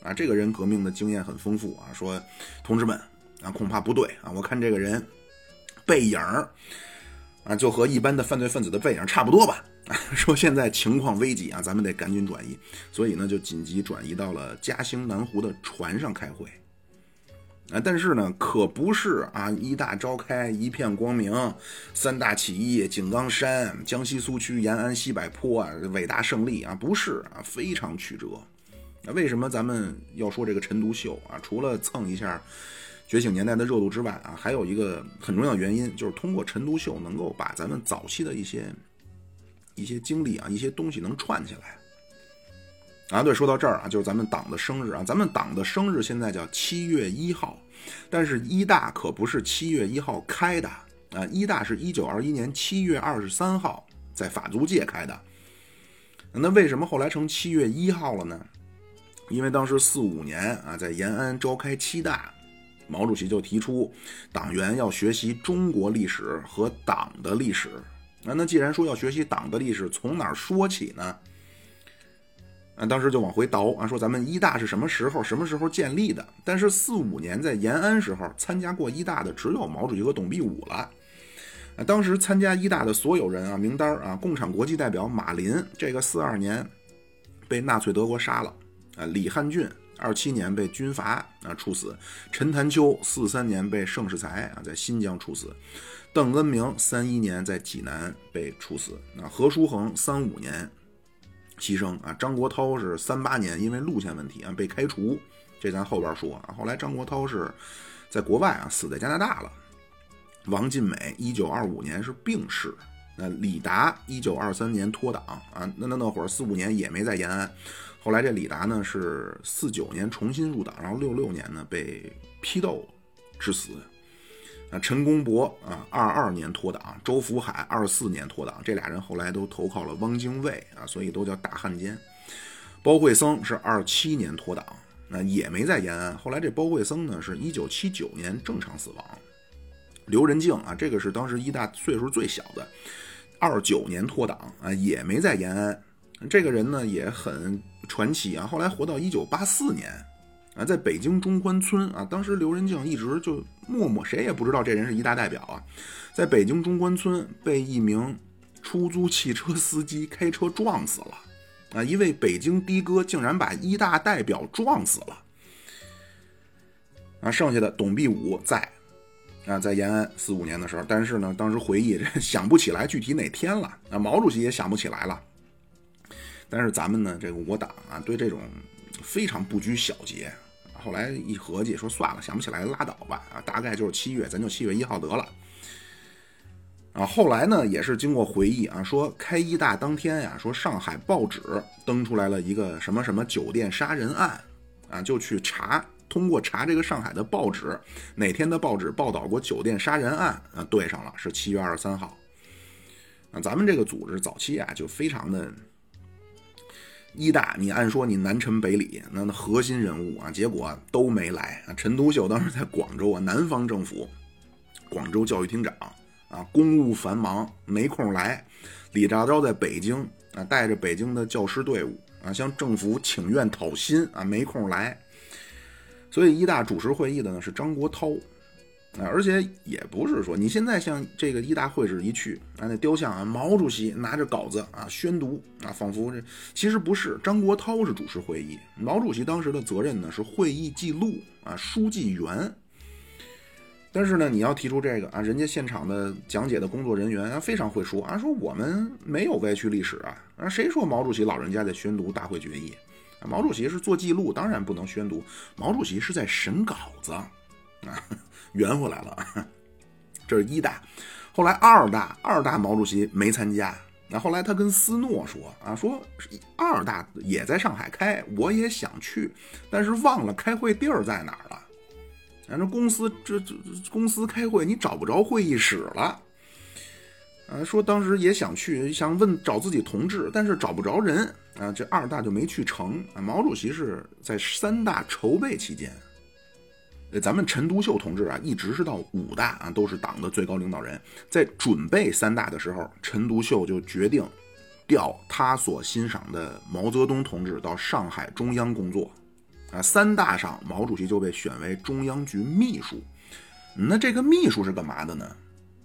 啊，这个人革命的经验很丰富啊，说同志们啊，恐怕不对啊，我看这个人。背影儿啊，就和一般的犯罪分子的背影差不多吧。说现在情况危急啊，咱们得赶紧转移，所以呢就紧急转移到了嘉兴南湖的船上开会。啊，但是呢可不是啊，一大召开一片光明，三大起义井冈山、江西苏区延安西柏坡啊，伟大胜利啊，不是啊，非常曲折。那为什么咱们要说这个陈独秀啊？除了蹭一下。觉醒年代的热度之外啊，还有一个很重要原因，就是通过陈独秀能够把咱们早期的一些一些经历啊，一些东西能串起来。啊，对，说到这儿啊，就是咱们党的生日啊，咱们党的生日现在叫七月一号，但是一大可不是七月一号开的啊，一大是一九二一年七月二十三号在法租界开的。那为什么后来成七月一号了呢？因为当时四五年啊，在延安召开七大。毛主席就提出，党员要学习中国历史和党的历史。那那既然说要学习党的历史，从哪儿说起呢？啊，当时就往回倒啊，说咱们一大是什么时候、什么时候建立的？但是四五年在延安时候参加过一大的只有毛主席和董必武了。啊，当时参加一大的所有人啊，名单啊，共产国际代表马林，这个四二年被纳粹德国杀了。啊，李汉俊。二七年被军阀啊处死；陈潭秋四三年被盛世才啊在新疆处死；邓恩铭三一年在济南被处死；啊何叔衡三五年牺牲啊；张国焘是三八年因为路线问题啊被开除，这咱后边说啊。后来张国焘是在国外啊死在加拿大了。王尽美一九二五年是病逝。那李达一九二三年脱党啊，那那那会儿四五年也没在延安，后来这李达呢是四九年重新入党，然后六六年呢被批斗致死。啊，陈公博啊二二年脱党，周福海二四年脱党，这俩人后来都投靠了汪精卫啊，所以都叫大汉奸。包惠僧是二七年脱党，那也没在延安，后来这包惠僧呢是一九七九年正常死亡。刘仁静啊，这个是当时一大岁数最小的，二九年脱党啊，也没在延安。这个人呢也很传奇啊，后来活到一九八四年啊，在北京中关村啊，当时刘仁静一直就默默，谁也不知道这人是一大代表啊，在北京中关村被一名出租汽车司机开车撞死了啊，一位北京的哥竟然把一大代表撞死了啊，剩下的董必武在。啊，在延安四五年的时候，但是呢，当时回忆这想不起来具体哪天了。啊，毛主席也想不起来了。但是咱们呢，这个我党啊，对这种非常不拘小节。后来一合计，说算了，想不起来拉倒吧。啊，大概就是七月，咱就七月一号得了。啊，后来呢，也是经过回忆啊，说开一大当天呀，说上海报纸登出来了一个什么什么酒店杀人案，啊，就去查。通过查这个上海的报纸，哪天的报纸报道过酒店杀人案啊？对上了，是七月二十三号。啊，咱们这个组织早期啊，就非常的一大。你按说你南陈北李，那那核心人物啊，结果都没来啊。陈独秀当时在广州啊，南方政府广州教育厅长啊，公务繁忙没空来。李大钊在北京啊，带着北京的教师队伍啊，向政府请愿讨薪啊，没空来。所以一大主持会议的呢是张国焘，啊，而且也不是说你现在像这个一大会址一去啊，那雕像啊，毛主席拿着稿子啊宣读啊，仿佛这其实不是，张国焘是主持会议，毛主席当时的责任呢是会议记录啊，书记员。但是呢，你要提出这个啊，人家现场的讲解的工作人员啊非常会说啊，说我们没有歪曲历史啊，啊，谁说毛主席老人家在宣读大会决议？毛主席是做记录，当然不能宣读。毛主席是在审稿子，啊，圆回来了。这是一大，后来二大，二大毛主席没参加。那后来他跟斯诺说啊，说二大也在上海开，我也想去，但是忘了开会地儿在哪儿了。反正公司这这公司开会，你找不着会议室了。啊，说当时也想去，想问找自己同志，但是找不着人啊，这二大就没去成啊。毛主席是在三大筹备期间，呃，咱们陈独秀同志啊，一直是到五大啊，都是党的最高领导人，在准备三大的时候，陈独秀就决定调他所欣赏的毛泽东同志到上海中央工作啊。三大上，毛主席就被选为中央局秘书。那这个秘书是干嘛的呢？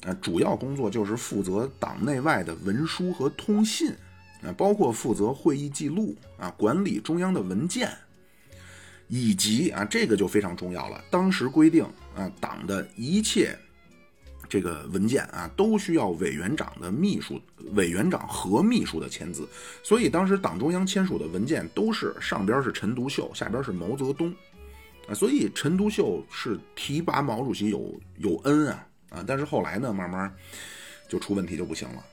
啊，主要工作就是负责党内外的文书和通信，啊，包括负责会议记录，啊，管理中央的文件，以及啊，这个就非常重要了。当时规定啊，党的一切这个文件啊，都需要委员长的秘书、委员长和秘书的签字。所以当时党中央签署的文件都是上边是陈独秀，下边是毛泽东，啊，所以陈独秀是提拔毛主席有有恩啊。啊，但是后来呢，慢慢就出问题就不行了。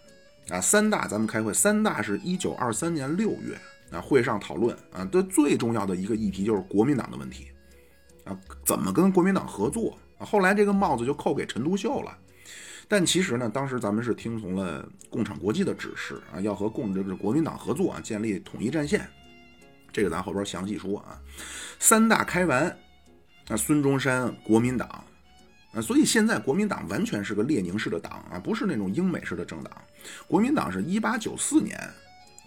啊，三大咱们开会，三大是一九二三年六月啊，会上讨论啊，这最重要的一个议题就是国民党的问题啊，怎么跟国民党合作啊？后来这个帽子就扣给陈独秀了。但其实呢，当时咱们是听从了共产国际的指示啊，要和共这个国民党合作啊，建立统一战线。这个咱后边详细说啊。三大开完，那孙中山国民党。啊，所以现在国民党完全是个列宁式的党啊，不是那种英美式的政党。国民党是一八九四年，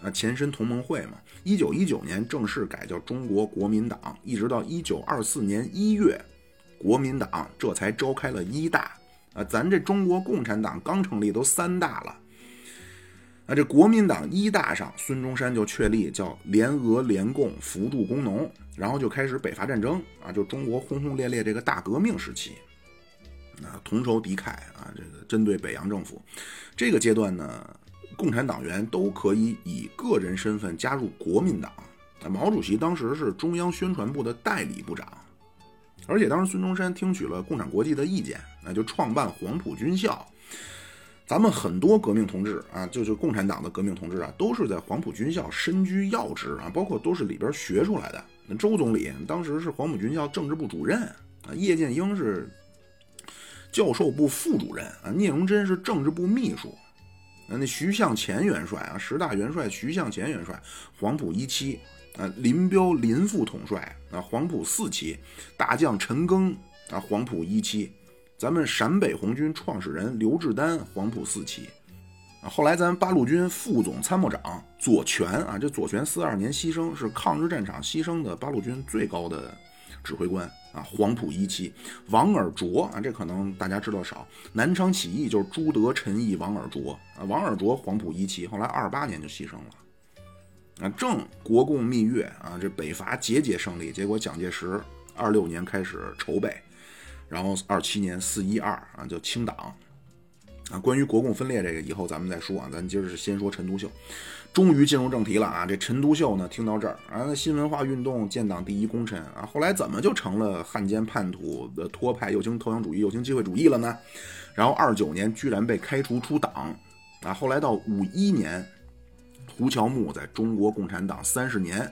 啊，前身同盟会嘛，一九一九年正式改叫中国国民党，一直到一九二四年一月，国民党这才召开了一大。啊，咱这中国共产党刚成立都三大了。啊，这国民党一大上，孙中山就确立叫联俄联共扶助工农，然后就开始北伐战争啊，就中国轰轰烈烈这个大革命时期，啊，同仇敌忾啊，这个针对北洋政府，这个阶段呢，共产党员都可以以个人身份加入国民党。毛主席当时是中央宣传部的代理部长，而且当时孙中山听取了共产国际的意见，那就创办黄埔军校。咱们很多革命同志啊，就是共产党的革命同志啊，都是在黄埔军校身居要职啊，包括都是里边学出来的。那周总理当时是黄埔军校政治部主任啊，叶剑英是教授部副主任啊，聂荣臻是政治部秘书，那徐向前元帅啊，十大元帅徐向前元帅，黄埔一期啊，林彪林副统帅啊，黄埔四期，大将陈赓啊，黄埔一期。咱们陕北红军创始人刘志丹，黄埔四期，啊，后来咱八路军副总参谋长左权啊，这左权四二年牺牲，是抗日战场牺牲的八路军最高的指挥官啊，黄埔一期。王尔琢啊，这可能大家知道少，南昌起义就是朱德、陈毅、王尔琢啊，王尔琢黄埔一期，后来二八年就牺牲了。啊，正国共蜜月啊，这北伐节节胜利，结果蒋介石二六年开始筹备。然后二七年四一二啊，就清党啊。关于国共分裂这个，以后咱们再说啊。咱今儿是先说陈独秀，终于进入正题了啊。这陈独秀呢，听到这儿啊，新文化运动建党第一功臣啊，后来怎么就成了汉奸叛徒的托派，右倾投降主义，右倾机会主义了呢？然后二九年居然被开除出党啊。后来到五一年，胡乔木在中国共产党三十年。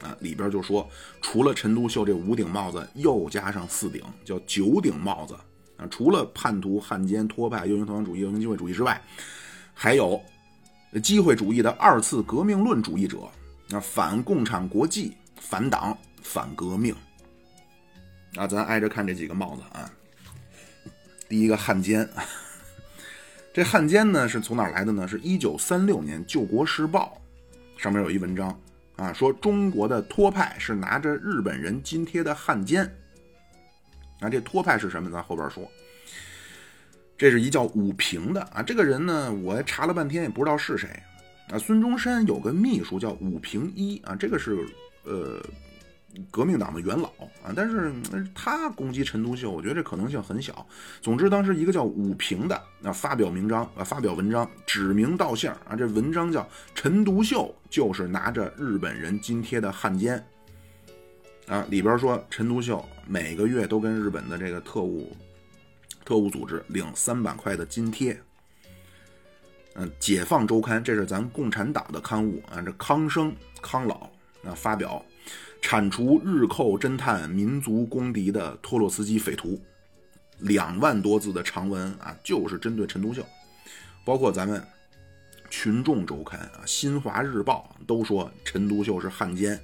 啊，里边就说，除了陈独秀这五顶帽子，又加上四顶，叫九顶帽子啊。除了叛徒、汉奸、托派、右倾投降主义、右倾机会主义之外，还有机会主义的二次革命论主义者啊，反共产国际、反党、反革命。啊，咱挨着看这几个帽子啊。第一个汉奸，这汉奸呢是从哪来的呢？是一九三六年《救国时报》上面有一文章。啊，说中国的托派是拿着日本人津贴的汉奸。啊，这托派是什么？咱后边说。这是一叫武平的啊，这个人呢，我查了半天也不知道是谁。啊，孙中山有个秘书叫武平一啊，这个是呃。革命党的元老啊，但是他攻击陈独秀，我觉得这可能性很小。总之，当时一个叫武平的啊发表名章啊发表文章，指名道姓啊，这文章叫陈独秀就是拿着日本人津贴的汉奸啊，里边说陈独秀每个月都跟日本的这个特务特务组织领三百块的津贴。嗯，解放周刊这是咱共产党的刊物啊，这康生康老啊发表。铲除日寇侦探民族公敌的托洛斯基匪徒，两万多字的长文啊，就是针对陈独秀。包括咱们《群众周刊》啊，《新华日报》都说陈独秀是汉奸。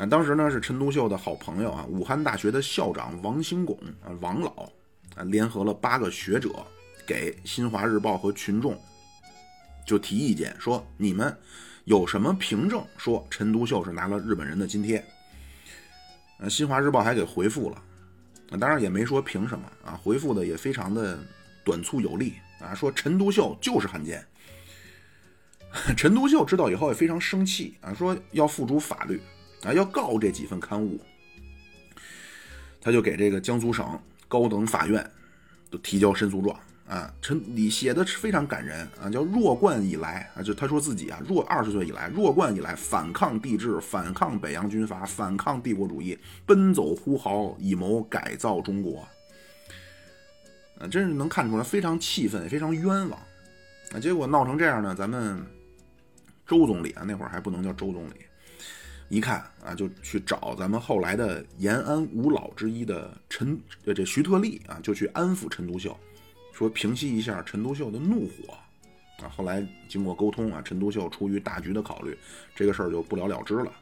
啊，当时呢是陈独秀的好朋友啊，武汉大学的校长王兴拱啊，王老啊，联合了八个学者给《新华日报》和《群众》就提意见说你们。有什么凭证说陈独秀是拿了日本人的津贴？呃，新华日报还给回复了，当然也没说凭什么啊，回复的也非常的短促有力啊，说陈独秀就是汉奸。陈独秀知道以后也非常生气啊，说要付诸法律啊，要告这几份刊物，他就给这个江苏省高等法院都提交申诉状。啊，陈李写的非常感人啊，叫弱冠以来啊，就他说自己啊，弱二十岁以来，弱冠以来反抗帝制，反抗北洋军阀，反抗帝国主义，奔走呼号，以谋改造中国。啊，真是能看出来非常气愤，非常冤枉。啊，结果闹成这样呢，咱们周总理啊，那会儿还不能叫周总理，一看啊，就去找咱们后来的延安五老之一的陈呃这徐特立啊，就去安抚陈独秀。说平息一下陈独秀的怒火，啊，后来经过沟通啊，陈独秀出于大局的考虑，这个事儿就不了了之了。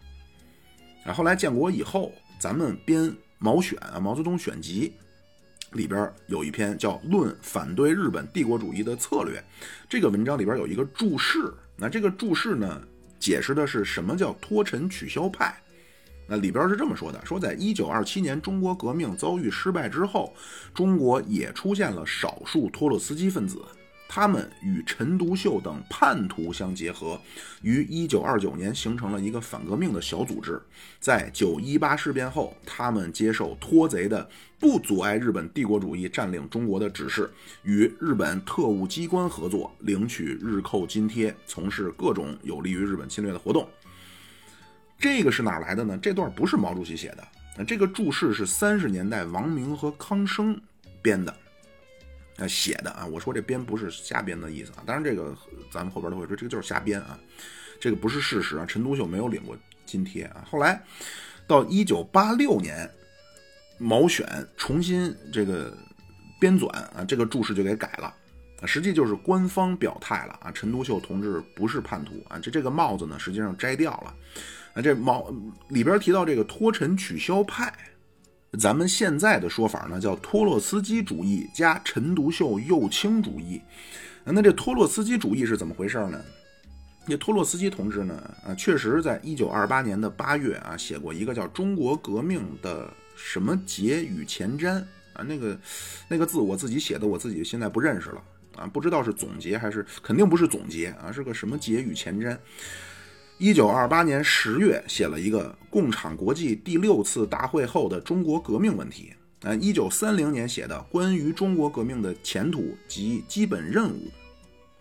啊，后来建国以后，咱们编《毛选》啊，《毛泽东选集》里边有一篇叫《论反对日本帝国主义的策略》，这个文章里边有一个注释，那这个注释呢，解释的是什么叫脱陈取消派。那里边是这么说的：说在一九二七年中国革命遭遇失败之后，中国也出现了少数托洛斯基分子，他们与陈独秀等叛徒相结合，于一九二九年形成了一个反革命的小组织。在九一八事变后，他们接受托贼的不阻碍日本帝国主义占领中国的指示，与日本特务机关合作，领取日寇津贴，从事各种有利于日本侵略的活动。这个是哪来的呢？这段不是毛主席写的，这个注释是三十年代王明和康生编的。呃，写的啊，我说这编不是瞎编的意思啊，当然这个咱们后边都会说，这个就是瞎编啊，这个不是事实啊。陈独秀没有领过津贴啊。后来到一九八六年，毛选重新这个编纂啊，这个注释就给改了，实际就是官方表态了啊，陈独秀同志不是叛徒啊，这这个帽子呢，实际上摘掉了啊，这毛里边提到这个脱陈取消派。咱们现在的说法呢，叫托洛斯基主义加陈独秀右倾主义。那这托洛斯基主义是怎么回事呢？那托洛斯基同志呢，啊，确实在一九二八年的八月啊，写过一个叫《中国革命的什么节与前瞻》啊，那个那个字我自己写的，我自己现在不认识了啊，不知道是总结还是肯定不是总结啊，是个什么节与前瞻。一九二八年十月，写了一个共产国际第六次大会后的中国革命问题。啊，一九三零年写的关于中国革命的前途及基本任务。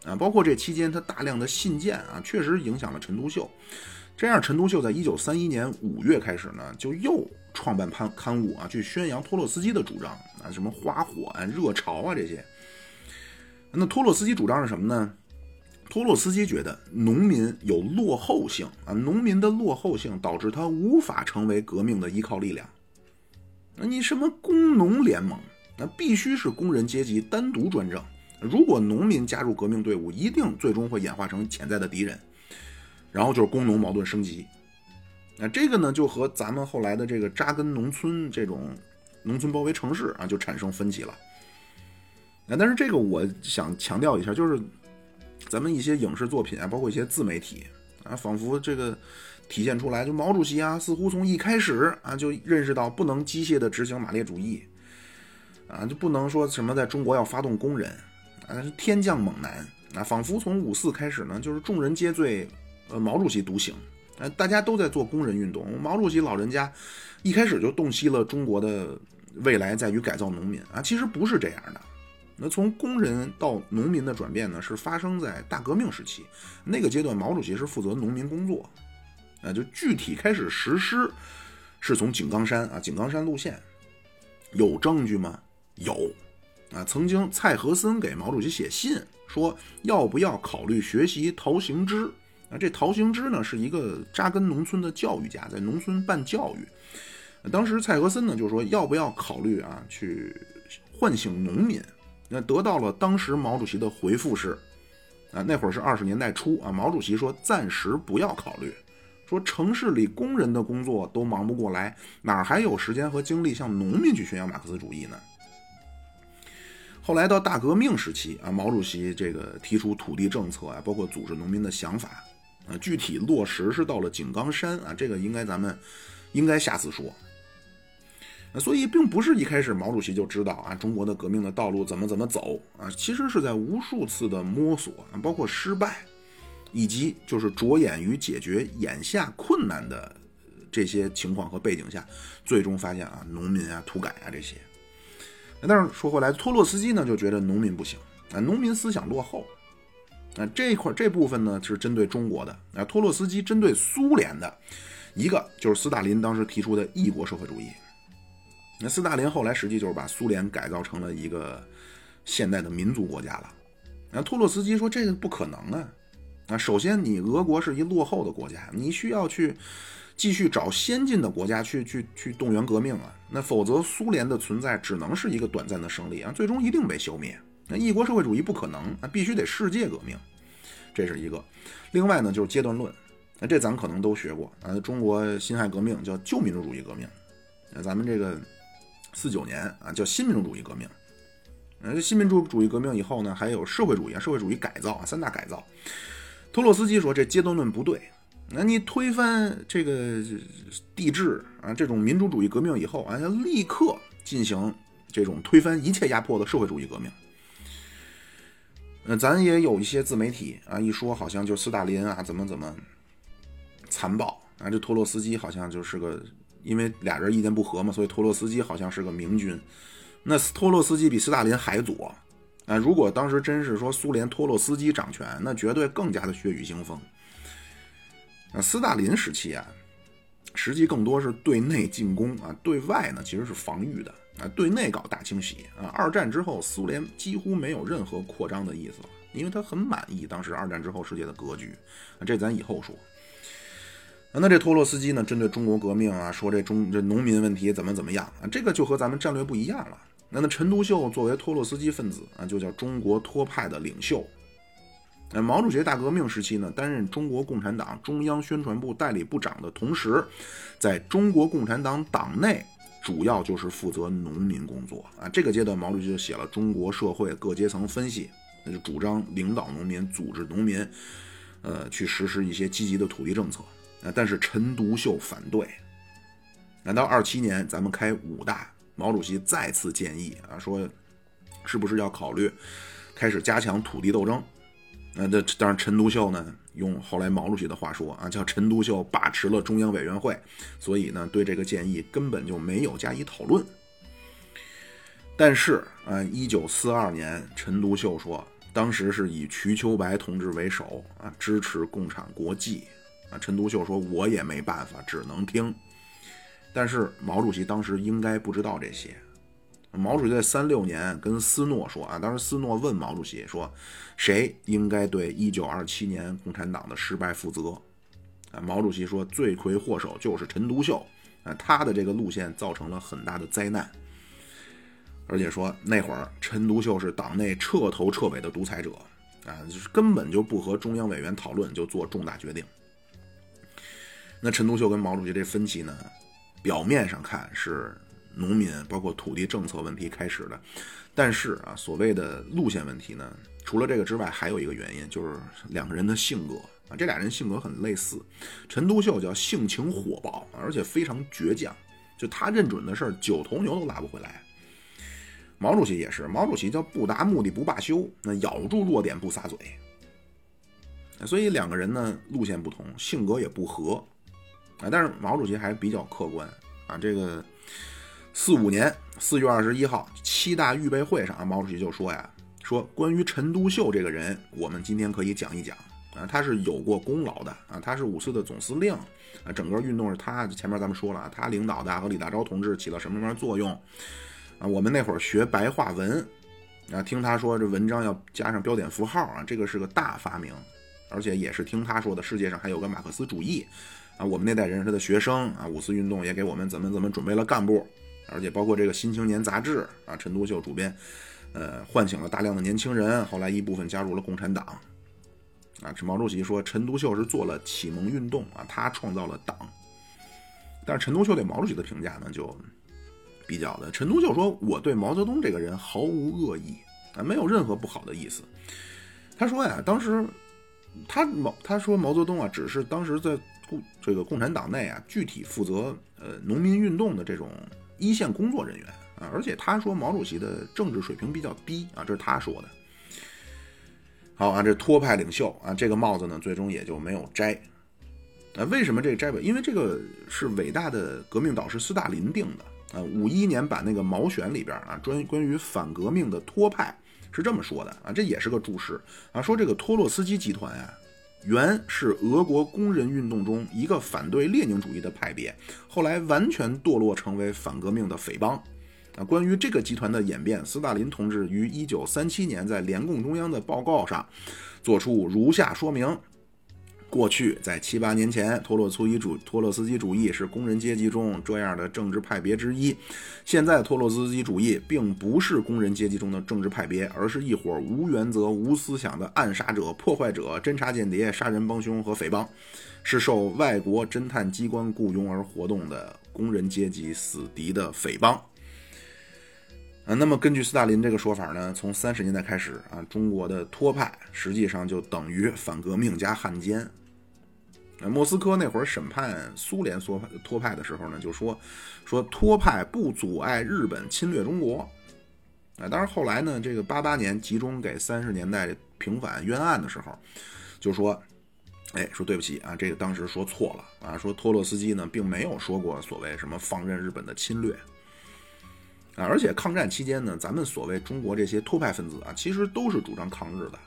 啊，包括这期间他大量的信件啊，确实影响了陈独秀。这样，陈独秀在一九三一年五月开始呢，就又创办刊刊物啊，去宣扬托洛斯基的主张啊，什么花火啊、热潮啊这些。那托洛斯基主张是什么呢？托洛斯基觉得农民有落后性啊，农民的落后性导致他无法成为革命的依靠力量。那你什么工农联盟？那必须是工人阶级单独专政。如果农民加入革命队伍，一定最终会演化成潜在的敌人，然后就是工农矛盾升级。那这个呢，就和咱们后来的这个扎根农村这种农村包围城市啊，就产生分歧了。那但是这个我想强调一下，就是。咱们一些影视作品啊，包括一些自媒体啊，仿佛这个体现出来，就毛主席啊，似乎从一开始啊就认识到不能机械的执行马列主义啊，就不能说什么在中国要发动工人啊，是天降猛男啊，仿佛从五四开始呢，就是众人皆醉，呃，毛主席独醒啊，大家都在做工人运动，毛主席老人家一开始就洞悉了中国的未来在于改造农民啊，其实不是这样的。那从工人到农民的转变呢，是发生在大革命时期，那个阶段毛主席是负责农民工作，啊，就具体开始实施，是从井冈山啊，井冈山路线，有证据吗？有，啊，曾经蔡和森给毛主席写信说要不要考虑学习陶行知，啊，这陶行知呢是一个扎根农村的教育家，在农村办教育，当时蔡和森呢就说要不要考虑啊，去唤醒农民。那得到了当时毛主席的回复是，啊，那会儿是二十年代初啊，毛主席说暂时不要考虑，说城市里工人的工作都忙不过来，哪还有时间和精力向农民去宣扬马克思主义呢？后来到大革命时期啊，毛主席这个提出土地政策啊，包括组织农民的想法啊，具体落实是到了井冈山啊，这个应该咱们应该下次说。所以，并不是一开始毛主席就知道啊，中国的革命的道路怎么怎么走啊，其实是在无数次的摸索，包括失败，以及就是着眼于解决眼下困难的这些情况和背景下，最终发现啊，农民啊、土改啊这些。但是说回来，托洛斯基呢就觉得农民不行啊，农民思想落后啊，这一块这部分呢是针对中国的啊，托洛斯基针对苏联的一个就是斯大林当时提出的异国社会主义。那斯大林后来实际就是把苏联改造成了一个现代的民族国家了。那托洛斯基说这个不可能啊！啊，首先你俄国是一落后的国家，你需要去继续找先进的国家去去去动员革命啊。那否则苏联的存在只能是一个短暂的胜利啊，最终一定被消灭。那一国社会主义不可能，那必须得世界革命，这是一个。另外呢，就是阶段论，那这咱可能都学过啊。中国辛亥革命叫旧民主主义革命，那咱们这个。四九年啊，叫新民主主义革命。呃，新民主主义革命以后呢，还有社会主义啊，社会主义改造啊，三大改造。托洛斯基说这阶段论不对。那你推翻这个帝制啊，这种民主主义革命以后啊，要立刻进行这种推翻一切压迫的社会主义革命。那咱也有一些自媒体啊，一说好像就斯大林啊怎么怎么残暴啊，这托洛斯基好像就是个，因为俩人意见不合嘛，所以托洛斯基好像是个明君。那托洛斯基比斯大林还左啊！如果当时真是说苏联托洛斯基掌权，那绝对更加的血雨腥风。啊，斯大林时期啊，实际更多是对内进攻啊，对外呢其实是防御的啊。对内搞大清洗啊。二战之后，苏联几乎没有任何扩张的意思了，因为他很满意当时二战之后世界的格局啊。这咱以后说。那这托洛斯基呢，针对中国革命啊，说这中这农民问题怎么怎么样啊，这个就和咱们战略不一样了。那那陈独秀作为托洛斯基分子啊，就叫中国托派的领袖。那毛主席大革命时期呢，担任中国共产党中央宣传部代理部长的同时，在中国共产党党内主要就是负责农民工作啊。这个阶段，毛主席就写了《中国社会各阶层分析》，那就主张领导农民、组织农民，呃，去实施一些积极的土地政策但是陈独秀反对。难道二七年咱们开五大？毛主席再次建议啊，说是不是要考虑开始加强土地斗争？那这当然，陈独秀呢，用后来毛主席的话说啊，叫陈独秀把持了中央委员会，所以呢，对这个建议根本就没有加以讨论。但是啊，一九四二年，陈独秀说，当时是以瞿秋白同志为首啊，支持共产国际啊。陈独秀说，我也没办法，只能听。但是毛主席当时应该不知道这些。毛主席在三六年跟斯诺说啊，当时斯诺问毛主席说，谁应该对一九二七年共产党的失败负责？啊，毛主席说，罪魁祸首就是陈独秀啊，他的这个路线造成了很大的灾难。而且说那会儿陈独秀是党内彻头彻尾的独裁者啊，就是根本就不和中央委员讨论就做重大决定。那陈独秀跟毛主席这分歧呢？表面上看是农民包括土地政策问题开始的，但是啊，所谓的路线问题呢，除了这个之外，还有一个原因就是两个人的性格啊，这俩人性格很类似。陈独秀叫性情火爆，而且非常倔强，就他认准的事儿，九头牛都拉不回来。毛主席也是，毛主席叫不达目的不罢休，那咬住弱点不撒嘴。所以两个人呢，路线不同，性格也不合。啊，但是毛主席还是比较客观啊。这个四五年四月二十一号七大预备会上啊，毛主席就说呀，说关于陈独秀这个人，我们今天可以讲一讲啊，他是有过功劳的啊，他是五四的总司令啊，整个运动是他前面咱们说了，他领导的和李大钊同志起了什么什么作用啊？我们那会儿学白话文啊，听他说这文章要加上标点符号啊，这个是个大发明，而且也是听他说的，世界上还有个马克思主义。啊，我们那代人是他的学生啊，五四运动也给我们怎么怎么准备了干部，而且包括这个《新青年》杂志啊，陈独秀主编，呃，唤醒了大量的年轻人，后来一部分加入了共产党。啊，这毛主席说陈独秀是做了启蒙运动啊，他创造了党。但是陈独秀对毛主席的评价呢，就比较的，陈独秀说我对毛泽东这个人毫无恶意啊，没有任何不好的意思。他说呀，当时他毛他说毛泽东啊，只是当时在。共这个共产党内啊，具体负责呃农民运动的这种一线工作人员啊，而且他说毛主席的政治水平比较低啊，这是他说的。好啊，这托派领袖啊，这个帽子呢，最终也就没有摘。啊，为什么这个摘不？因为这个是伟大的革命导师斯大林定的啊。五一年版那个毛选里边啊，专关于反革命的托派是这么说的啊，这也是个注释啊，说这个托洛斯基集团啊。原是俄国工人运动中一个反对列宁主义的派别，后来完全堕落成为反革命的匪帮。啊，关于这个集团的演变，斯大林同志于一九三七年在联共中央的报告上作出如下说明。过去在七八年前，托洛茨基主托洛斯基主义是工人阶级中这样的政治派别之一。现在，托洛斯基主义并不是工人阶级中的政治派别，而是一伙无原则、无思想的暗杀者、破坏者、侦察间谍、杀人帮凶和匪帮，是受外国侦探机关雇佣而活动的工人阶级死敌的匪帮。那么根据斯大林这个说法呢，从三十年代开始啊，中国的托派实际上就等于反革命加汉奸。莫斯科那会儿审判苏联托托派的时候呢，就说说托派不阻碍日本侵略中国。啊，当然后来呢，这个八八年集中给三十年代平反冤案的时候，就说，哎，说对不起啊，这个当时说错了啊，说托洛斯基呢并没有说过所谓什么放任日本的侵略啊，而且抗战期间呢，咱们所谓中国这些托派分子啊，其实都是主张抗日的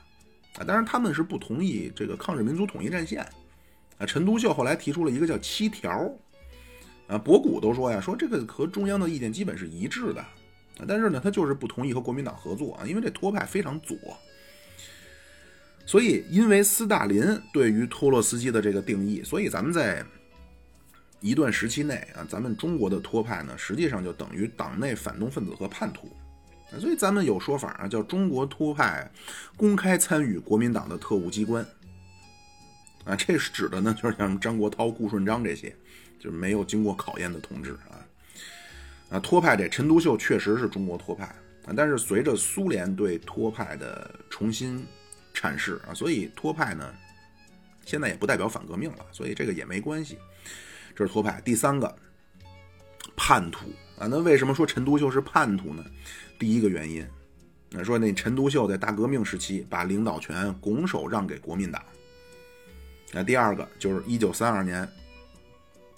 啊，当然他们是不同意这个抗日民族统一战线啊。陈独秀后来提出了一个叫七条啊，博古都说呀，说这个和中央的意见基本是一致的。但是呢，他就是不同意和国民党合作啊，因为这托派非常左，所以因为斯大林对于托洛斯基的这个定义，所以咱们在一段时期内啊，咱们中国的托派呢，实际上就等于党内反动分子和叛徒，所以咱们有说法啊，叫中国托派公开参与国民党的特务机关啊，这是指的呢，就是像张国焘、顾顺章这些，就是没有经过考验的同志啊。啊，托派这陈独秀确实是中国托派啊，但是随着苏联对托派的重新阐释啊，所以托派呢，现在也不代表反革命了，所以这个也没关系。这是托派。第三个，叛徒啊，那为什么说陈独秀是叛徒呢？第一个原因，那说那陈独秀在大革命时期把领导权拱手让给国民党。那第二个就是一九三二年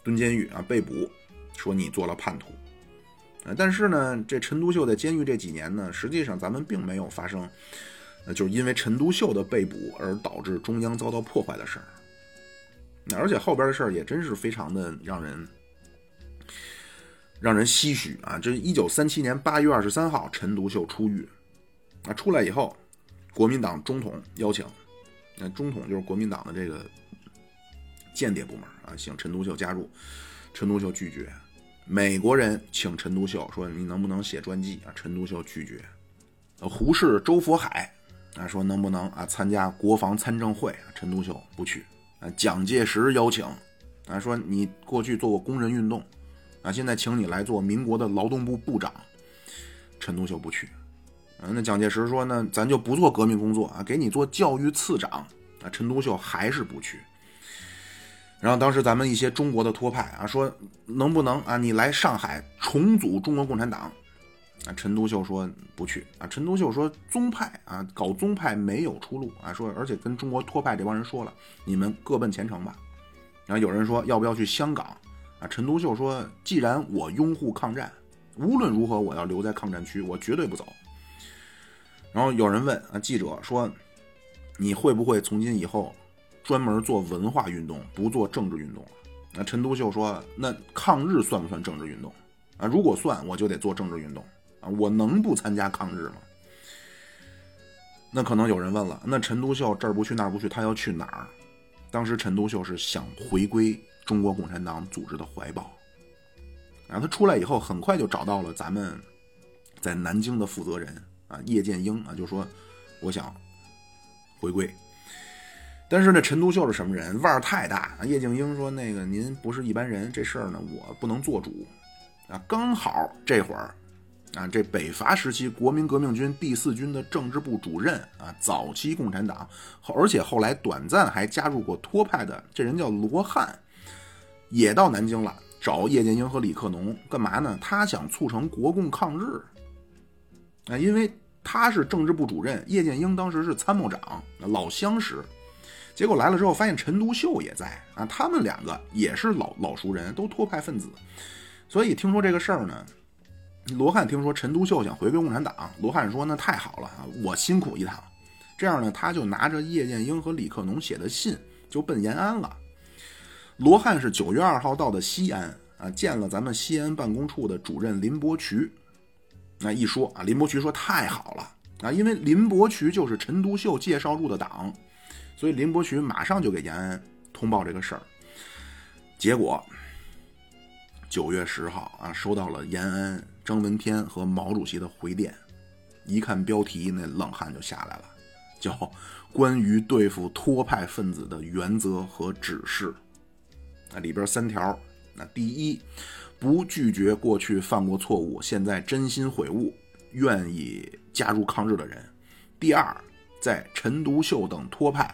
蹲监狱啊被捕，说你做了叛徒。啊，但是呢，这陈独秀在监狱这几年呢，实际上咱们并没有发生，呃，就是因为陈独秀的被捕而导致中央遭到破坏的事儿。那而且后边的事儿也真是非常的让人让人唏嘘啊！这一九三七年八月二十三号，陈独秀出狱，啊，出来以后，国民党中统邀请，那中统就是国民党的这个间谍部门啊，请陈独秀加入，陈独秀拒绝。美国人请陈独秀说：“你能不能写传记啊？”陈独秀拒绝。胡适、周佛海啊说：“能不能啊参加国防参政会？”陈独秀不去。啊，蒋介石邀请啊说：“你过去做过工人运动啊，现在请你来做民国的劳动部部长。”陈独秀不去。啊，那蒋介石说：“那咱就不做革命工作啊，给你做教育次长。”啊，陈独秀还是不去。然后当时咱们一些中国的托派啊说能不能啊你来上海重组中国共产党，啊陈独秀说不去啊陈独秀说宗派啊搞宗派没有出路啊说而且跟中国托派这帮人说了你们各奔前程吧，然后有人说要不要去香港啊陈独秀说既然我拥护抗战，无论如何我要留在抗战区我绝对不走。然后有人问啊记者说你会不会从今以后？专门做文化运动，不做政治运动了。那陈独秀说：“那抗日算不算政治运动？啊，如果算，我就得做政治运动啊，我能不参加抗日吗？”那可能有人问了：“那陈独秀这儿不去那儿不去，他要去哪儿？”当时陈独秀是想回归中国共产党组织的怀抱。然后他出来以后，很快就找到了咱们在南京的负责人啊，叶剑英啊，就说：“我想回归。”但是呢，陈独秀是什么人？腕儿太大。叶剑英说：“那个您不是一般人，这事儿呢我不能做主。”啊，刚好这会儿，啊，这北伐时期国民革命军第四军的政治部主任啊，早期共产党，而且后来短暂还加入过托派的这人叫罗汉，也到南京了，找叶剑英和李克农干嘛呢？他想促成国共抗日。啊，因为他是政治部主任，叶剑英当时是参谋长，老相识。结果来了之后，发现陈独秀也在啊，他们两个也是老老熟人，都托派分子，所以听说这个事儿呢，罗汉听说陈独秀想回归共产党，罗汉说那太好了啊，我辛苦一趟，这样呢，他就拿着叶剑英和李克农写的信就奔延安了。罗汉是九月二号到的西安啊，见了咱们西安办公处的主任林伯渠，那一说啊，林伯渠说太好了啊，因为林伯渠就是陈独秀介绍入的党。所以林伯渠马上就给延安通报这个事儿，结果九月十号啊，收到了延安张闻天和毛主席的回电，一看标题，那冷汗就下来了，叫《关于对付托派分子的原则和指示》。那里边三条，那第一，不拒绝过去犯过错误，现在真心悔悟，愿意加入抗日的人；第二。在陈独秀等托派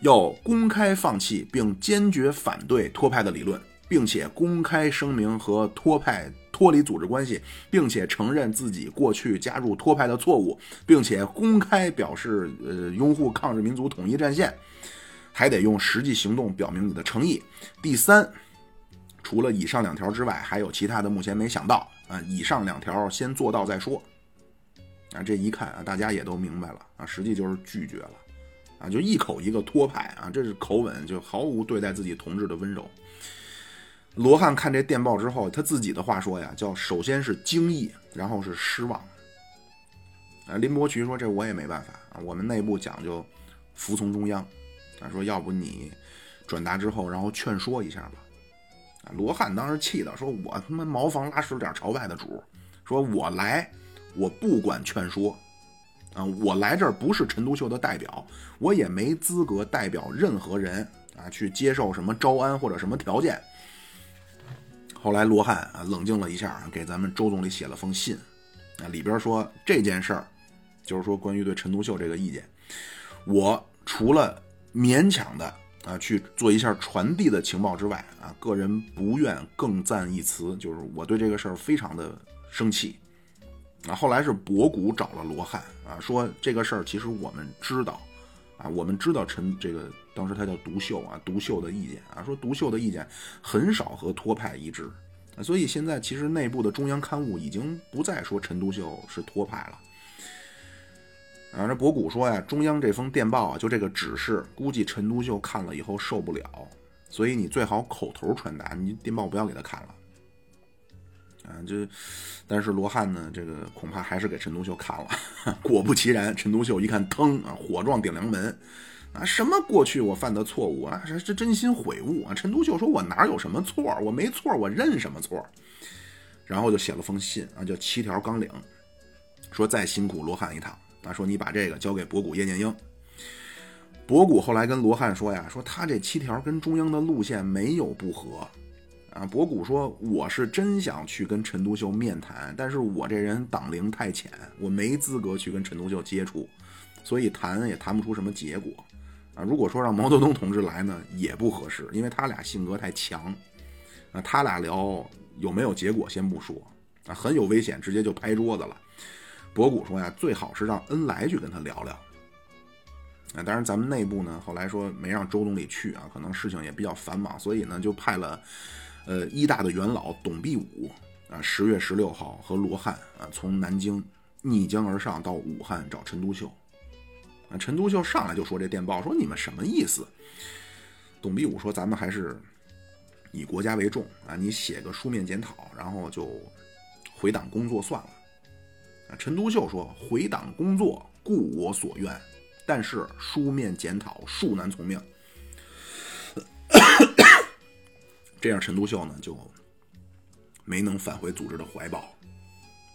要公开放弃并坚决反对托派的理论，并且公开声明和托派脱离组织关系，并且承认自己过去加入托派的错误，并且公开表示呃拥护抗日民族统一战线，还得用实际行动表明你的诚意。第三，除了以上两条之外，还有其他的，目前没想到啊。以上两条先做到再说。啊，这一看啊，大家也都明白了啊，实际就是拒绝了啊，就一口一个托派啊，这是口吻，就毫无对待自己同志的温柔。罗汉看这电报之后，他自己的话说呀，叫首先是惊异，然后是失望。啊，林伯渠说这我也没办法，我们内部讲究服从中央。啊，说要不你转达之后，然后劝说一下吧。啊，罗汉当时气的说，我他妈茅房拉屎点朝外的主，说我来。我不管劝说，啊，我来这儿不是陈独秀的代表，我也没资格代表任何人啊去接受什么招安或者什么条件。后来罗汉啊冷静了一下，给咱们周总理写了封信，啊里边说这件事儿，就是说关于对陈独秀这个意见，我除了勉强的啊去做一下传递的情报之外，啊个人不愿更赞一词，就是我对这个事儿非常的生气。啊，后来是博古找了罗汉啊，说这个事儿其实我们知道，啊，我们知道陈这个当时他叫独秀啊，独秀的意见啊，说独秀的意见很少和托派一致，所以现在其实内部的中央刊物已经不再说陈独秀是托派了。啊，这博古说呀，中央这封电报啊，就这个指示，估计陈独秀看了以后受不了，所以你最好口头传达，你电报不要给他看了。啊，这，但是罗汉呢，这个恐怕还是给陈独秀看了。果不其然，陈独秀一看，腾啊，火撞顶梁门，啊，什么过去我犯的错误啊，这这真心悔悟啊。陈独秀说：“我哪有什么错？我没错，我认什么错？”然后就写了封信啊，叫七条纲领，说再辛苦罗汉一趟啊，说你把这个交给博古叶剑英。博古后来跟罗汉说呀，说他这七条跟中央的路线没有不合。啊，博古说：“我是真想去跟陈独秀面谈，但是我这人党龄太浅，我没资格去跟陈独秀接触，所以谈也谈不出什么结果。啊，如果说让毛泽东同志来呢，也不合适，因为他俩性格太强。啊，他俩聊有没有结果先不说，啊，很有危险，直接就拍桌子了。博古说呀，最好是让恩来去跟他聊聊。啊，当然咱们内部呢，后来说没让周总理去啊，可能事情也比较繁忙，所以呢就派了。”呃，一大的元老董必武啊，十月十六号和罗汉啊，从南京逆江而上到武汉找陈独秀。陈独秀上来就说这电报，说你们什么意思？董必武说咱们还是以国家为重啊，你写个书面检讨，然后就回党工作算了。啊，陈独秀说回党工作故我所愿，但是书面检讨恕难从命。这样，陈独秀呢就没能返回组织的怀抱。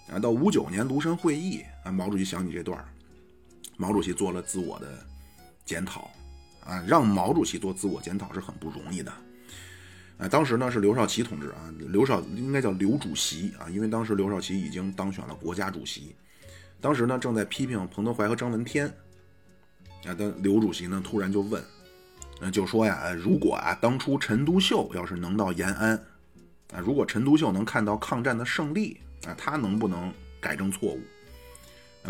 啊，到五九年庐山会议啊，毛主席想起这段毛主席做了自我的检讨。啊，让毛主席做自我检讨是很不容易的。啊，当时呢是刘少奇同志啊，刘少应该叫刘主席啊，因为当时刘少奇已经当选了国家主席。当时呢正在批评彭德怀和张闻天。啊，但刘主席呢突然就问。那就说呀，如果啊，当初陈独秀要是能到延安，啊，如果陈独秀能看到抗战的胜利，啊，他能不能改正错误？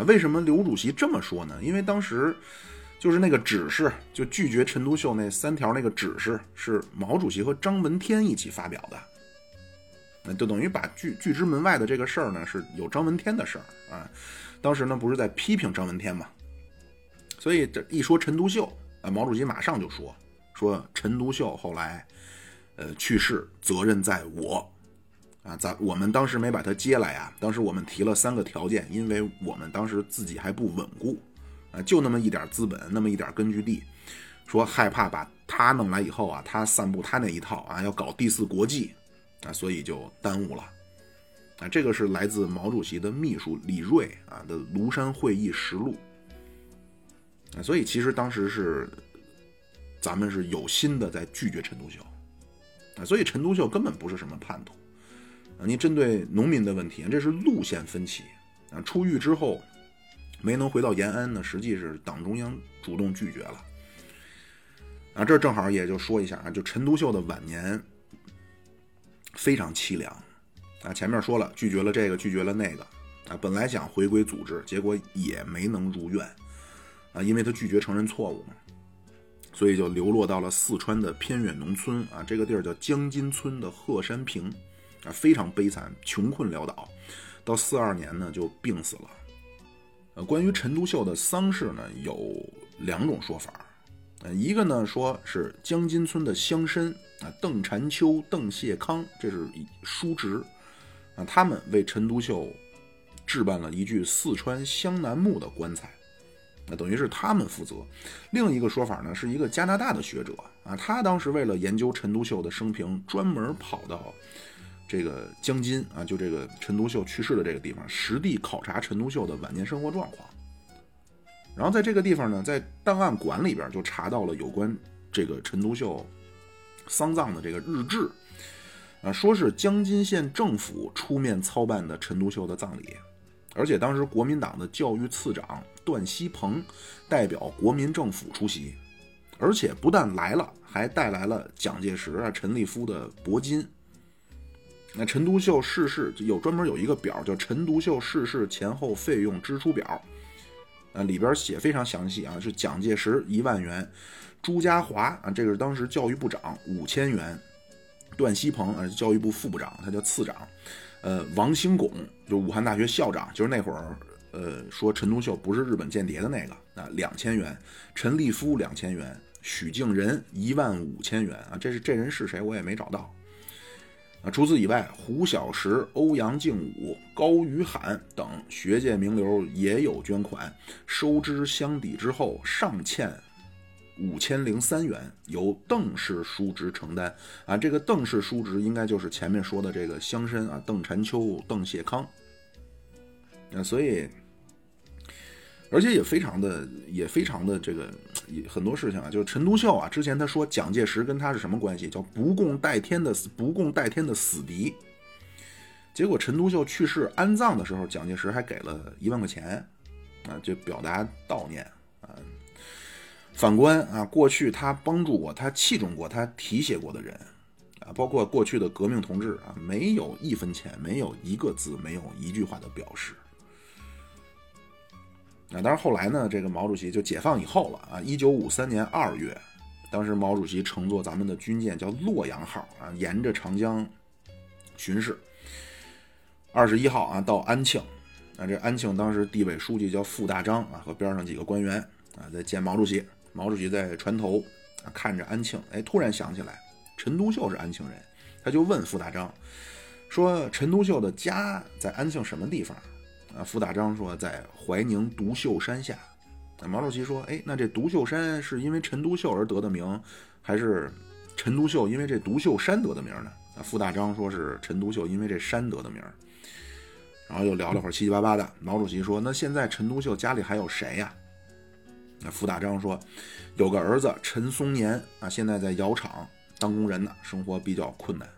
为什么刘主席这么说呢？因为当时就是那个指示，就拒绝陈独秀那三条那个指示是毛主席和张闻天一起发表的，那就等于把拒拒之门外的这个事儿呢，是有张闻天的事儿啊。当时呢，不是在批评张闻天嘛，所以这一说陈独秀。啊，毛主席马上就说：“说陈独秀后来，呃，去世，责任在我。啊，咱我们当时没把他接来啊。当时我们提了三个条件，因为我们当时自己还不稳固，啊，就那么一点资本，那么一点根据地，说害怕把他弄来以后啊，他散布他那一套啊，要搞第四国际，啊，所以就耽误了。啊，这个是来自毛主席的秘书李锐啊的庐山会议实录。”啊，所以其实当时是，咱们是有心的在拒绝陈独秀，啊，所以陈独秀根本不是什么叛徒，啊，您针对农民的问题，这是路线分歧，啊，出狱之后没能回到延安呢，实际是党中央主动拒绝了，啊，这正好也就说一下啊，就陈独秀的晚年非常凄凉，啊，前面说了拒绝了这个，拒绝了那个啊，本来想回归组织，结果也没能如愿。啊，因为他拒绝承认错误嘛，所以就流落到了四川的偏远农村。啊，这个地儿叫江津村的鹤山坪啊，非常悲惨，穷困潦倒，到四二年呢就病死了。呃，关于陈独秀的丧事呢，有两种说法。呃，一个呢说是江津村的乡绅啊，邓婵秋、邓谢康，这是叔侄啊，他们为陈独秀置办了一具四川湘南木的棺材，那等于是他们负责。另一个说法呢，是一个加拿大的学者啊，他当时为了研究陈独秀的生平，专门跑到这个江津啊，就这个陈独秀去世的这个地方，实地考察陈独秀的晚年生活状况。然后在这个地方呢，在档案馆里边就查到了有关这个陈独秀丧葬的这个日志，啊，说是江津县政府出面操办的陈独秀的葬礼，而且当时国民党的教育次长段锡鹏代表国民政府出席，而且不但来了，还带来了蒋介石啊、陈立夫的铂金。那陈独秀逝世有专门有一个表叫陈独秀逝世前后费用支出表。啊，里边写非常详细啊，是蒋介石一万元，朱家骅啊，这个是当时教育部长五千元，段锡鹏啊，教育部副部长，他叫次长，呃，王兴拱就武汉大学校长，就是那会儿，呃，说陈独秀不是日本间谍的那个啊，两千元，陈立夫两千元，许敬仁一万五千元啊，这是这人是谁我也没找到。啊，除此以外，胡小石、欧阳靖武、高于罕等学界名流也有捐款，收支相抵之后，尚欠五千零三元，由邓氏叔侄承担。啊，这个邓氏叔侄应该就是前面说的这个乡绅啊，邓婵秋、邓谢康。啊，所以。而且也非常的，也非常的这个，很多事情啊，就是陈独秀啊，之前他说蒋介石跟他是什么关系？叫不共戴天的不共戴天的死敌。结果陈独秀去世安葬的时候，蒋介石还给了一万块钱，啊，就表达悼念啊。反观啊，过去他帮助过、他器重过、他提携过的人啊，包括过去的革命同志啊，没有一分钱，没有一个字，没有一句话的表示。啊，但是后来呢，这个毛主席就解放以后了啊。一九五三年二月，当时毛主席乘坐咱们的军舰叫洛阳号啊，沿着长江巡视。二十一号啊，到安庆，啊，这安庆当时地委书记叫傅大章啊，和边上几个官员啊在见毛主席。毛主席在船头啊看着安庆，哎，突然想起来陈独秀是安庆人，他就问傅大章说：“陈独秀的家在安庆什么地方？”啊，傅大章说在怀宁独秀山下。那毛主席说：“哎，那这独秀山是因为陈独秀而得的名，还是陈独秀因为这独秀山得的名呢？”啊，傅大章说是陈独秀因为这山得的名。然后又聊了会儿七七八八的。毛主席说：“那现在陈独秀家里还有谁呀？”那傅大章说：“有个儿子陈松年啊，现在在窑厂当工人呢，生活比较困难。”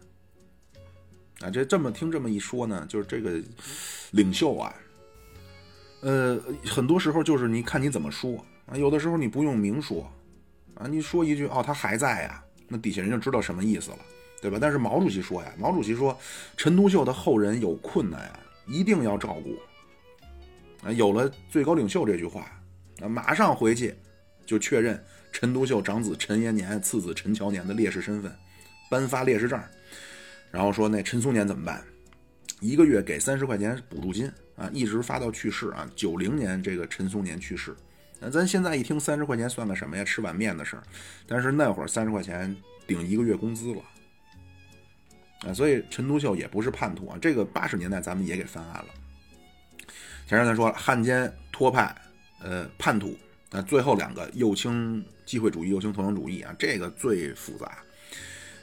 啊，这这么听这么一说呢，就是这个领袖啊。呃，很多时候就是你看你怎么说啊，有的时候你不用明说，啊，你说一句哦，他还在呀，那底下人就知道什么意思了，对吧？但是毛主席说呀，毛主席说，陈独秀的后人有困难呀，一定要照顾。啊，有了最高领袖这句话，啊，马上回去就确认陈独秀长子陈延年、次子陈乔年的烈士身份，颁发烈士证，然后说那陈松年怎么办？一个月给三十块钱补助金。啊，一直发到去世啊，九零年这个陈松年去世，那咱现在一听三十块钱算个什么呀？吃碗面的事儿，但是那会儿三十块钱顶一个月工资了，啊，所以陈独秀也不是叛徒啊。这个八十年代咱们也给翻案了。前面咱说了汉奸托派，呃，叛徒，那最后两个右倾机会主义、右倾投降主义啊，这个最复杂。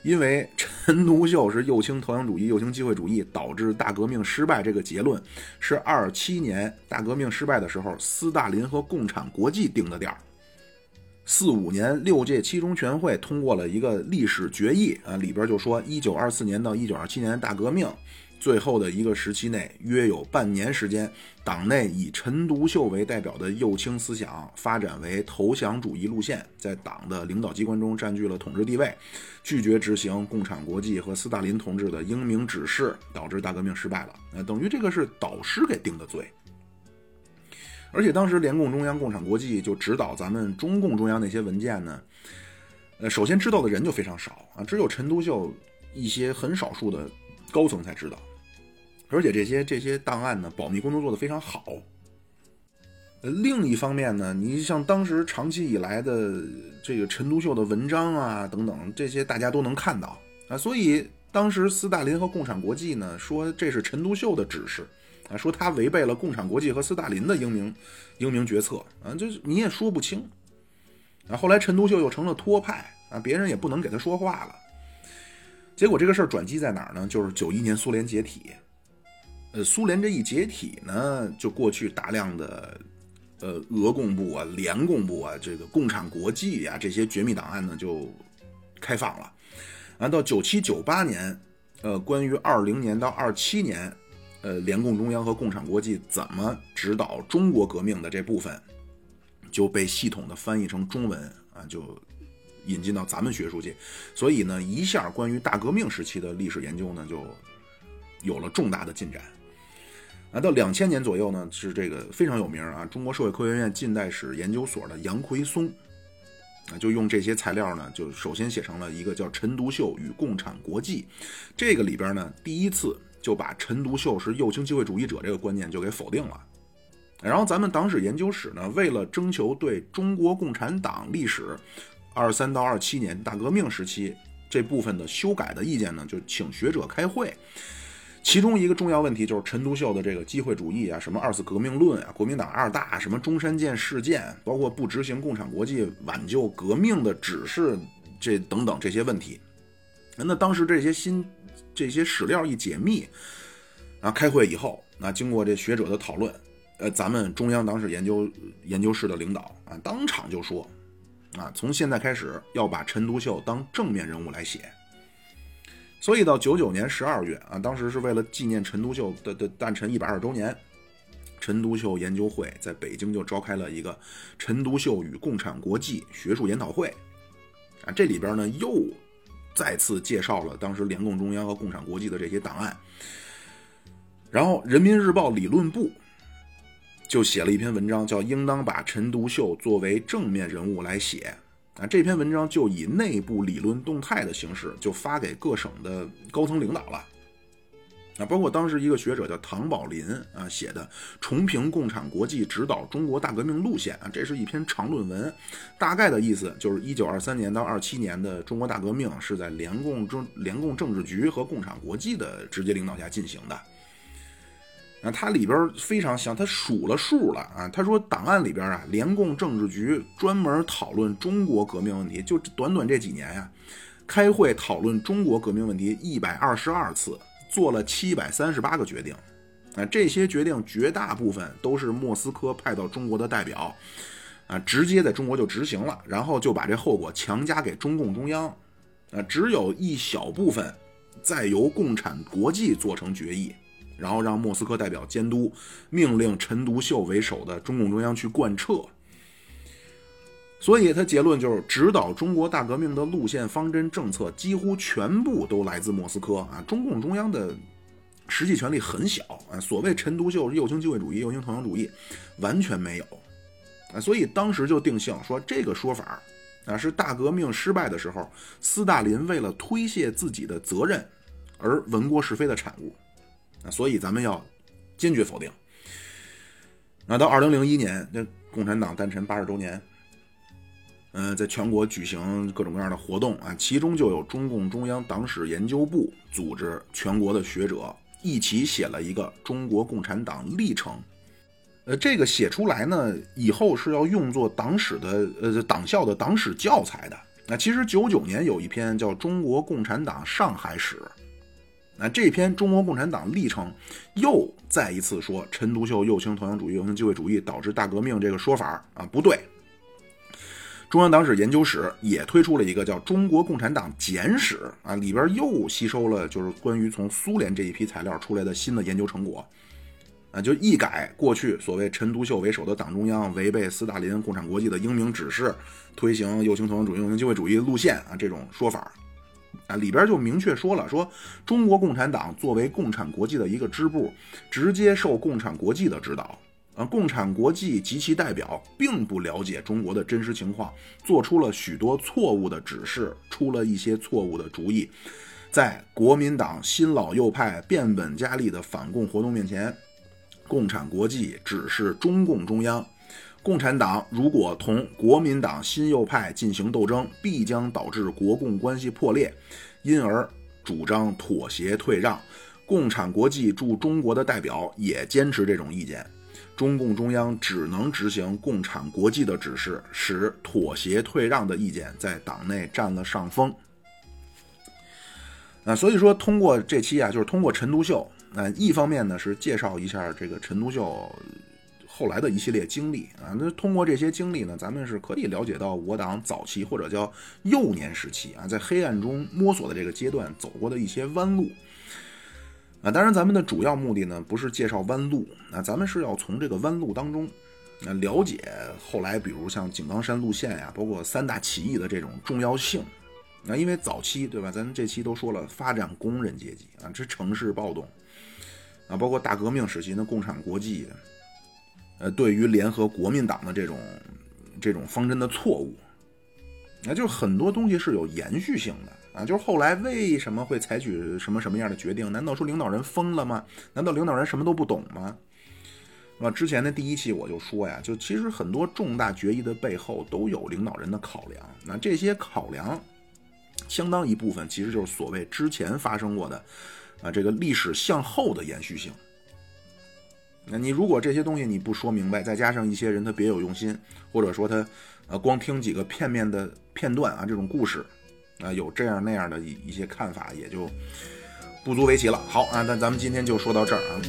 因为陈独秀是右倾投降主义、右倾机会主义，导致大革命失败。这个结论是二七年大革命失败的时候，斯大林和共产国际定的调。四五年六届七中全会通过了一个历史决议啊，里边就说一九二四年到一九二七年大革命最后的一个时期内，约有半年时间，党内以陈独秀为代表的右倾思想发展为投降主义路线，在党的领导机关中占据了统治地位，拒绝执行共产国际和斯大林同志的英明指示，导致大革命失败了。那等于这个是导师给定的罪。而且当时联共中央、共产国际就指导咱们中共中央那些文件呢，呃，首先知道的人就非常少啊，只有陈独秀一些很少数的高层才知道。而且这些这些档案呢，保密工作做得非常好。另一方面呢，你像当时长期以来的这个陈独秀的文章啊等等，这些大家都能看到啊，所以当时斯大林和共产国际呢说这是陈独秀的指示啊，说他违背了共产国际和斯大林的英明英明决策啊，就是你也说不清。啊，后来陈独秀又成了托派啊，别人也不能给他说话了。结果这个事儿转机在哪儿呢？就是九一年苏联解体。呃，苏联这一解体呢，就过去大量的，呃，俄共部啊、联共部啊、这个共产国际呀这些绝密档案呢就开放了。啊，到九七九八年，呃，关于二零年到二七年，呃，联共中央和共产国际怎么指导中国革命的这部分，就被系统的翻译成中文啊，就引进到咱们学术界。所以呢，一下关于大革命时期的历史研究呢，就有了重大的进展。啊，到两千年左右呢，是这个非常有名啊，中国社会科学院近代史研究所的杨奎松，啊，就用这些材料呢，就首先写成了一个叫《陈独秀与共产国际》，这个里边呢，第一次就把陈独秀是右倾机会主义者这个观念就给否定了。然后咱们党史研究室呢，为了征求对中国共产党历史二三到二七年大革命时期这部分的修改的意见呢，就请学者开会。其中一个重要问题就是陈独秀的这个机会主义啊，什么二次革命论啊，国民党二大，什么中山舰事件，包括不执行共产国际挽救革命的指示，这等等这些问题。那当时这些新这些史料一解密，啊，开会以后，那经过这学者的讨论，呃，咱们中央党史研究研究室的领导啊，当场就说，啊，从现在开始要把陈独秀当正面人物来写。所以到九九年十二月啊，当时是为了纪念陈独秀的的诞辰一百二十周年，陈独秀研究会在北京就召开了一个陈独秀与共产国际学术研讨会，啊，这里边呢又再次介绍了当时联共中央和共产国际的这些档案，然后人民日报理论部就写了一篇文章，叫“应当把陈独秀作为正面人物来写”。啊，这篇文章就以内部理论动态的形式，就发给各省的高层领导了。啊，包括当时一个学者叫唐宝林啊写的《重评共产国际指导中国大革命路线》啊，这是一篇长论文，大概的意思就是一九二三年到二七年的中国大革命是在联共政联共政治局和共产国际的直接领导下进行的。啊，它里边非常详，他数了数了啊。他说档案里边啊，联共政治局专门讨论中国革命问题，就短短这几年呀，开会讨论中国革命问题一百二十二次，做了七百三十八个决定。啊，这些决定绝大部分都是莫斯科派到中国的代表，啊，直接在中国就执行了，然后就把这后果强加给中共中央。啊，只有一小部分再由共产国际做成决议。然后让莫斯科代表监督，命令陈独秀为首的中共中央去贯彻。所以他结论就是，指导中国大革命的路线方针政策几乎全部都来自莫斯科啊！中共中央的实际权力很小啊！所谓陈独秀是右倾机会主义、右倾投降主义，完全没有啊！所以当时就定性说，这个说法啊是大革命失败的时候，斯大林为了推卸自己的责任而闻过是非的产物。所以咱们要坚决否定。那到二零零一年，那共产党诞辰八十周年，嗯，在全国举行各种各样的活动啊，其中就有中共中央党史研究部组织全国的学者一起写了一个《中国共产党历程》。呃，这个写出来呢，以后是要用作党史的呃党校的党史教材的。那其实九九年有一篇叫《中国共产党上海史》。那这篇中国共产党历程又再一次说陈独秀右倾投降主义、右倾机会主义导致大革命这个说法啊不对。中央党史研究室也推出了一个叫《中国共产党简史》啊，里边又吸收了就是关于从苏联这一批材料出来的新的研究成果，啊，就一改过去所谓陈独秀为首的党中央违背斯大林共产国际的英明指示，推行右倾投降主义、右倾机会主义路线啊这种说法，啊，里边就明确说了，说中国共产党作为共产国际的一个支部，直接受共产国际的指导。啊，共产国际及其代表并不了解中国的真实情况，做出了许多错误的指示，出了一些错误的主意。在国民党新老右派变本加厉的反共活动面前，共产国际指示中共中央：共产党如果同国民党新右派进行斗争，必将导致国共关系破裂，因而主张妥协退让。共产国际驻中国的代表也坚持这种意见。中共中央只能执行共产国际的指示，使妥协退让的意见在党内占了上风。啊，所以说通过这期啊，就是通过陈独秀，那一方面呢是介绍一下这个陈独秀后来的一系列经历啊，那通过这些经历呢，咱们是可以了解到我党早期或者叫幼年时期啊，在黑暗中摸索的这个阶段走过的一些弯路。啊，当然，咱们的主要目的呢，不是介绍弯路，那咱们是要从这个弯路当中，啊了解后来，比如像井冈山路线呀，包括三大起义的这种重要性。那因为早期，对吧？咱这期都说了，发展工人阶级啊，这城市暴动啊，包括大革命时期的共产国际，呃，对于联合国民党的这种这种方针的错误，那就是很多东西是有延续性的。啊，就是后来为什么会采取什么什么样的决定？难道说领导人疯了吗？难道领导人什么都不懂吗？啊，之前的第一期我就说呀，就其实很多重大决议的背后都有领导人的考量。那这些考量，相当一部分其实就是所谓之前发生过的啊，这个历史向后的延续性。那你如果这些东西你不说明白，再加上一些人他别有用心，或者说他呃光听几个片面的片段啊，这种故事。啊，有这样那样的一一些看法，也就不足为奇了。好啊，那咱们今天就说到这儿啊。